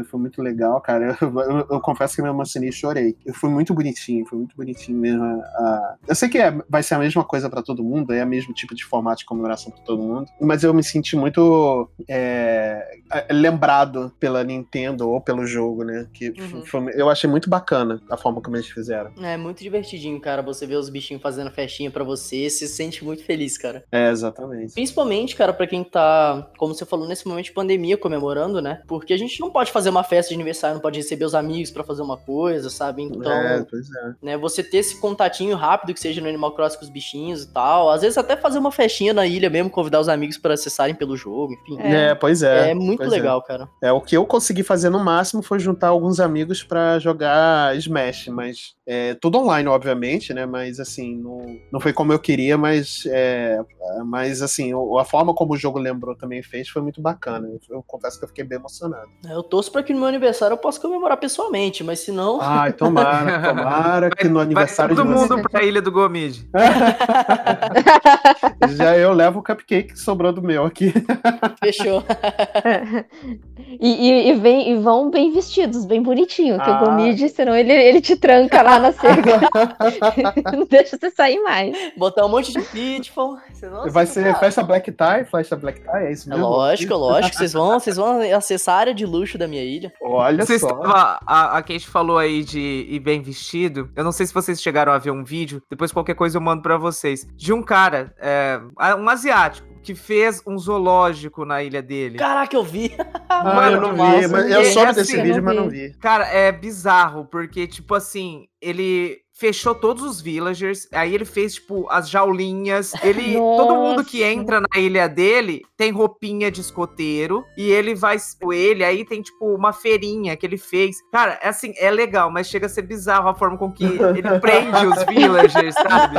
foi muito legal, cara. Eu, eu, eu confesso que me emocionei e chorei. Eu fui muito bonitinho, foi muito bonitinho mesmo. A... Eu sei que é, vai ser a mesma coisa para todo mundo, é o mesmo tipo de formato de comemoração para todo mundo, mas eu me senti muito é, lembrado pela Nintendo ou pelo jogo, né? Que uhum. foi, eu achei muito bacana a forma como eles fizeram. É muito divertidinho, cara, você ver os bichinhos fazendo festinha para você, se sente muito feliz, cara. É, exatamente. Principalmente, cara, para quem tá, como você falou, nesse momento de pandemia comemorando, né? Porque a gente não pode fazer uma festa de aniversário, não pode receber os amigos para fazer uma coisa, sabe? Então, é, pois é. né, você ter esse contatinho rápido que seja no Animal Crossing com os bichinhos e tal, às vezes até fazer uma festinha na ilha mesmo, convidar os amigos para acessarem pelo jogo, enfim. É, é pois é. É muito é. legal, é. cara. É, o que eu consegui fazer no máximo foi juntar alguns amigos para jogar Smash, mas é, tudo online, obviamente, né? Mas assim, não, não foi como eu queria, mas, é, mas assim, a forma como o jogo lembrou também fez foi muito bacana. Eu, eu confesso que eu fiquei bem emocionado. É, eu torço para que no meu aniversário eu possa comemorar pessoalmente, mas se não. Ai, tomara, tomara que no aniversário vai todo mundo você... pra ilha do Gomide. Já eu levo o cupcake que sobrou do meu aqui. Fechou. e, e, e, vem, e vão bem vestidos, bem bonitinho, que ah. o Gomide, senão ele, ele te tranca lá na cerca. não deixa você sair mais. Botar um monte de pitfall. Vai ser festa black tie, festa black tie, é isso mesmo? É lógico, lógico. Vocês vão, vocês vão acessar a área de luxo da minha ilha. Olha vocês, só. A, a, a Kate falou aí de ir bem vestido. Eu não sei se vocês chegaram a ver um vídeo, depois qualquer coisa eu mando para vocês. De um cara, é, um asiático, que fez um zoológico na ilha dele. Caraca, eu vi. Ah, Mano, eu não vi, mas eu soube é desse assim, vídeo, mas não vi. Cara, é bizarro, porque, tipo assim, ele fechou todos os villagers, aí ele fez, tipo, as jaulinhas. Ele. Nossa. Todo mundo que entra na ilha dele tem roupinha de escoteiro. E ele vai. Ele aí tem, tipo, uma feirinha que ele fez. Cara, é assim, é legal, mas chega a ser bizarro a forma com que ele prende os villagers, sabe?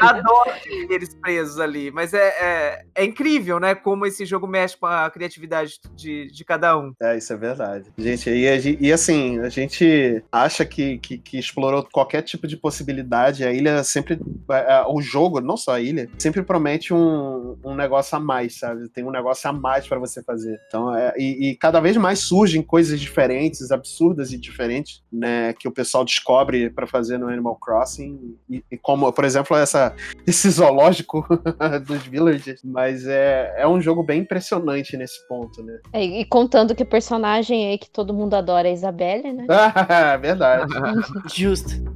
Adoro eles presos ali. Mas é, é, é, incrível, né? Como esse jogo mexe com a criatividade de, de cada um. É, isso é verdade. Gente, e, e assim, a gente acha que, que, que explorou qualquer tipo de possibilidade. A ilha sempre. O jogo, não só a ilha, sempre promete um, um negócio a mais, sabe? Tem um negócio a mais para você fazer. Então, é, e, e, cada vez mais surgem coisas diferentes, absurdas e diferentes, né? Que o pessoal descobre para fazer no Animal Crossing. E, e, como, por exemplo, essa, esse zoológico dos villagers. Mas é, é um jogo bem impressionante nesse ponto, né? É, e contando que o personagem aí que todo mundo adora é a Isabelle, né? Verdade. Justo.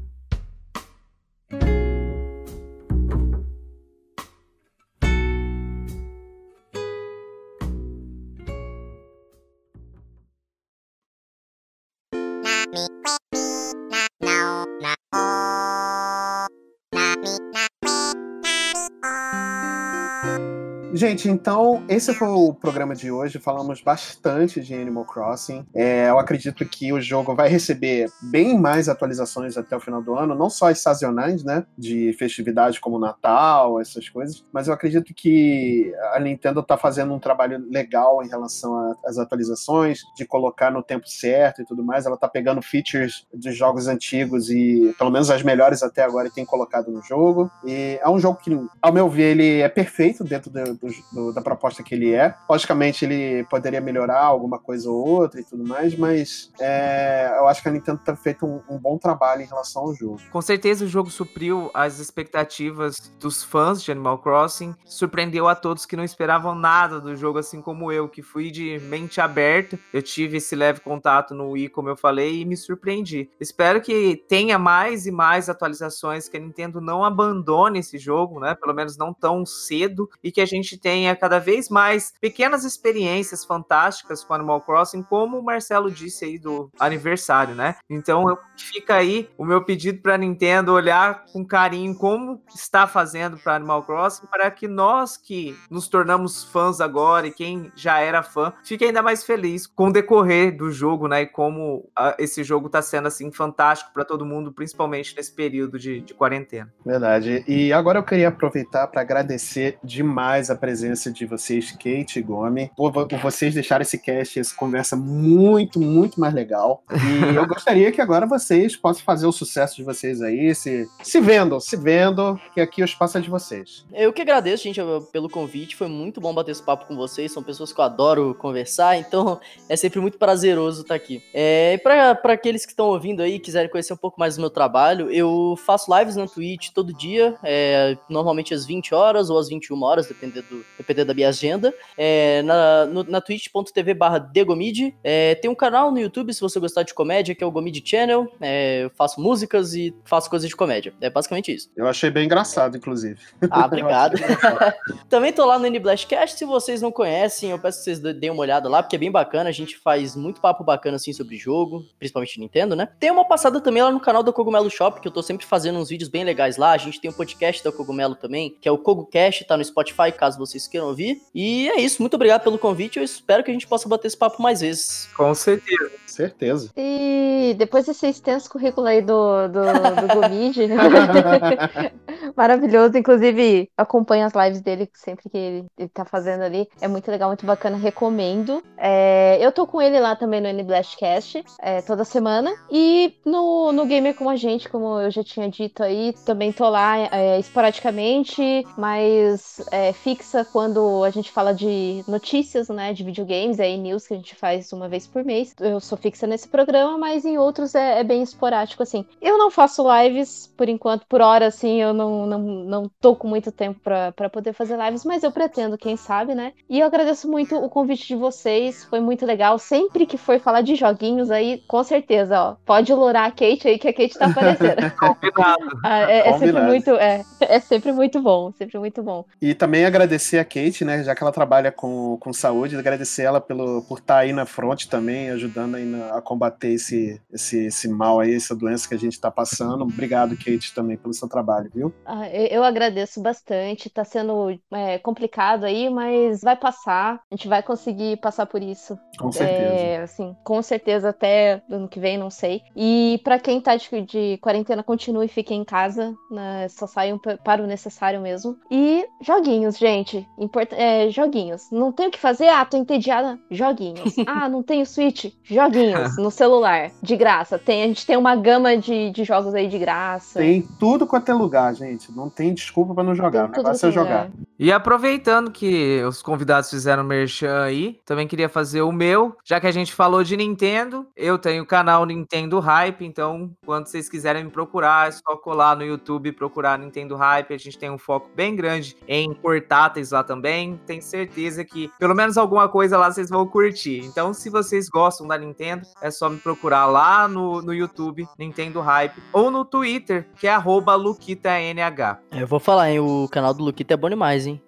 Gente, então esse foi o programa de hoje. Falamos bastante de Animal Crossing. É, eu acredito que o jogo vai receber bem mais atualizações até o final do ano, não só as sazonais, né? De festividade como Natal, essas coisas. Mas eu acredito que a Nintendo tá fazendo um trabalho legal em relação às atualizações, de colocar no tempo certo e tudo mais. Ela tá pegando features dos jogos antigos e, pelo menos as melhores até agora, tem colocado no jogo. E é um jogo que, ao meu ver, ele é perfeito dentro do, do do, da proposta que ele é. Logicamente, ele poderia melhorar alguma coisa ou outra e tudo mais, mas é, eu acho que a Nintendo tem feito um, um, bom trabalho em relação ao jogo. Com certeza, o jogo supriu as expectativas dos fãs de Animal Crossing, surpreendeu a todos que não esperavam nada do jogo, assim como eu, que fui de mente aberta. Eu tive esse leve contato no Wii, como eu falei, e me surpreendi. Espero que tenha mais e mais atualizações, que a Nintendo não abandone esse jogo, né? Pelo menos não tão cedo, e que a gente tenha cada vez mais pequenas experiências fantásticas com Animal Crossing, como o Marcelo disse aí do aniversário, né? Então fica aí o meu pedido para a Nintendo olhar com carinho como está fazendo para Animal Crossing, para que nós que nos tornamos fãs agora e quem já era fã, fique ainda mais feliz com o decorrer do jogo, né? E como a, esse jogo está sendo assim fantástico para todo mundo, principalmente nesse período de, de quarentena. Verdade. E agora eu queria aproveitar para agradecer demais a presença de vocês, Kate e Gomes, por, por vocês deixarem esse cast, essa conversa muito, muito mais legal. E eu gostaria que agora vocês possam fazer o sucesso de vocês aí, se, se vendam, se vendam, que aqui o espaço é de vocês. Eu que agradeço, gente, pelo convite. Foi muito bom bater esse papo com vocês. São pessoas que eu adoro conversar, então é sempre muito prazeroso estar aqui. É, e para aqueles que estão ouvindo aí e quiserem conhecer um pouco mais do meu trabalho, eu faço lives na Twitch todo dia, é, normalmente às 20 horas ou às 21 horas, dependendo, do, dependendo da minha agenda. É, na, na twitch.tv barra Degomid. É, tem um canal no YouTube, se você gostar de comédia, que é o Gomid Channel. É, eu faço músicas e faço coisas de comédia. É basicamente isso. Eu achei bem engraçado, inclusive. Ah, obrigado. Também tô lá no N Blastcast. Se vocês não conhecem, eu peço que vocês deem uma olhada lá, porque é bem bacana. A gente faz muito papo bacana assim sobre jogo, principalmente Nintendo, né? Tem uma passada também lá no canal do Cogumelo Shop, que eu tô sempre fazendo uns vídeos bem legais lá. A gente tem um podcast da Cogumelo também, que é o CogoCast, tá no Spotify, caso vocês queiram ouvir. E é isso. Muito obrigado pelo convite. Eu espero que a gente possa bater esse papo mais vezes. Com certeza. Certeza. E depois desse extenso currículo aí do, do, do Gomid, maravilhoso. Inclusive, acompanho as lives dele sempre que ele, ele tá fazendo ali. É muito legal, muito bacana, recomendo. É, eu tô com ele lá também no NBlastcast, é, toda semana. E no, no Gamer com a gente, como eu já tinha dito aí, também tô lá é, esporadicamente, mas é, fixa quando a gente fala de notícias, né, de videogames, aí news que a gente faz uma vez por mês. Eu sou fixa nesse programa, mas em outros é, é bem esporádico, assim. Eu não faço lives, por enquanto, por hora, assim, eu não, não, não tô com muito tempo para poder fazer lives, mas eu pretendo, quem sabe, né? E eu agradeço muito o convite de vocês, foi muito legal. Sempre que for falar de joguinhos aí, com certeza, ó, pode lourar a Kate aí, que a Kate tá aparecendo. Combinado. Ah, é, é sempre muito, é, é sempre muito bom, sempre muito bom. E também agradecer a Kate, né, já que ela trabalha com, com saúde, agradecer ela pelo, por estar tá aí na frente também, ajudando aí na, a combater esse, esse, esse mal aí, essa doença que a gente tá passando. Obrigado, Kate, também pelo seu trabalho, viu? Ah, eu agradeço bastante, tá sendo é, complicado aí, mas vai passar, a gente vai conseguir passar por isso. Com certeza. É, assim, com certeza até ano que vem, não sei. E para quem tá de, de, quarentena, continue e fique em casa, né? só saiam para o necessário mesmo. E joguinhos, gente. Import é, joguinhos. Não tem o que fazer? Ah, tô entediada. Joguinhos. ah, não tenho Switch? Joguinhos no celular, de graça. Tem, a gente tem uma gama de, de jogos aí de graça. Tem tudo quanto é lugar, gente. Não tem desculpa para não jogar. Tem o negócio é jogar. E aproveitando que os convidados fizeram merchan aí, também queria fazer o meu. Já que a gente falou de Nintendo, eu tenho o canal Nintendo Hype, então quando vocês quiserem me procurar, é só colar no YouTube e procurar Nintendo Hype. A gente tem um foco bem grande em portáteis lá também. Tenho certeza que pelo menos alguma coisa lá vocês vão curtir. Então, se vocês gostam da Nintendo, é só me procurar lá no, no YouTube, Nintendo Hype, ou no Twitter, que é LuquitaNH. Eu vou falar, hein? O canal do Luquita é bom demais, hein?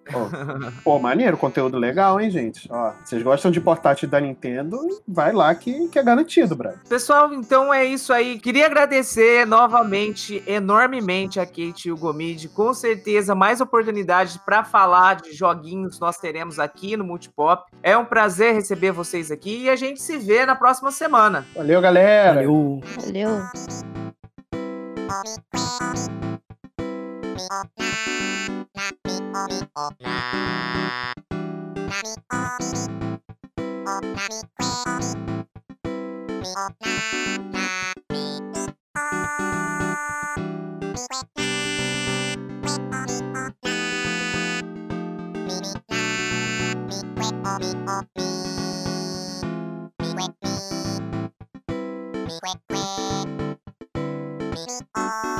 Pô, maneiro, conteúdo legal, hein, gente? Ó, vocês gostam de portátil da Nintendo? Vai lá que, que é garantido, brother. Pessoal, então é isso aí. Queria agradecer novamente, enormemente a Kate e o Gomid. Com certeza, mais oportunidades para falar de joguinhos nós teremos aqui no Multipop. É um prazer receber vocês aqui e a gente se vê na próxima próxima semana. Valeu, galera. Valeu. Valeu. Bye. me, me, me, me, me,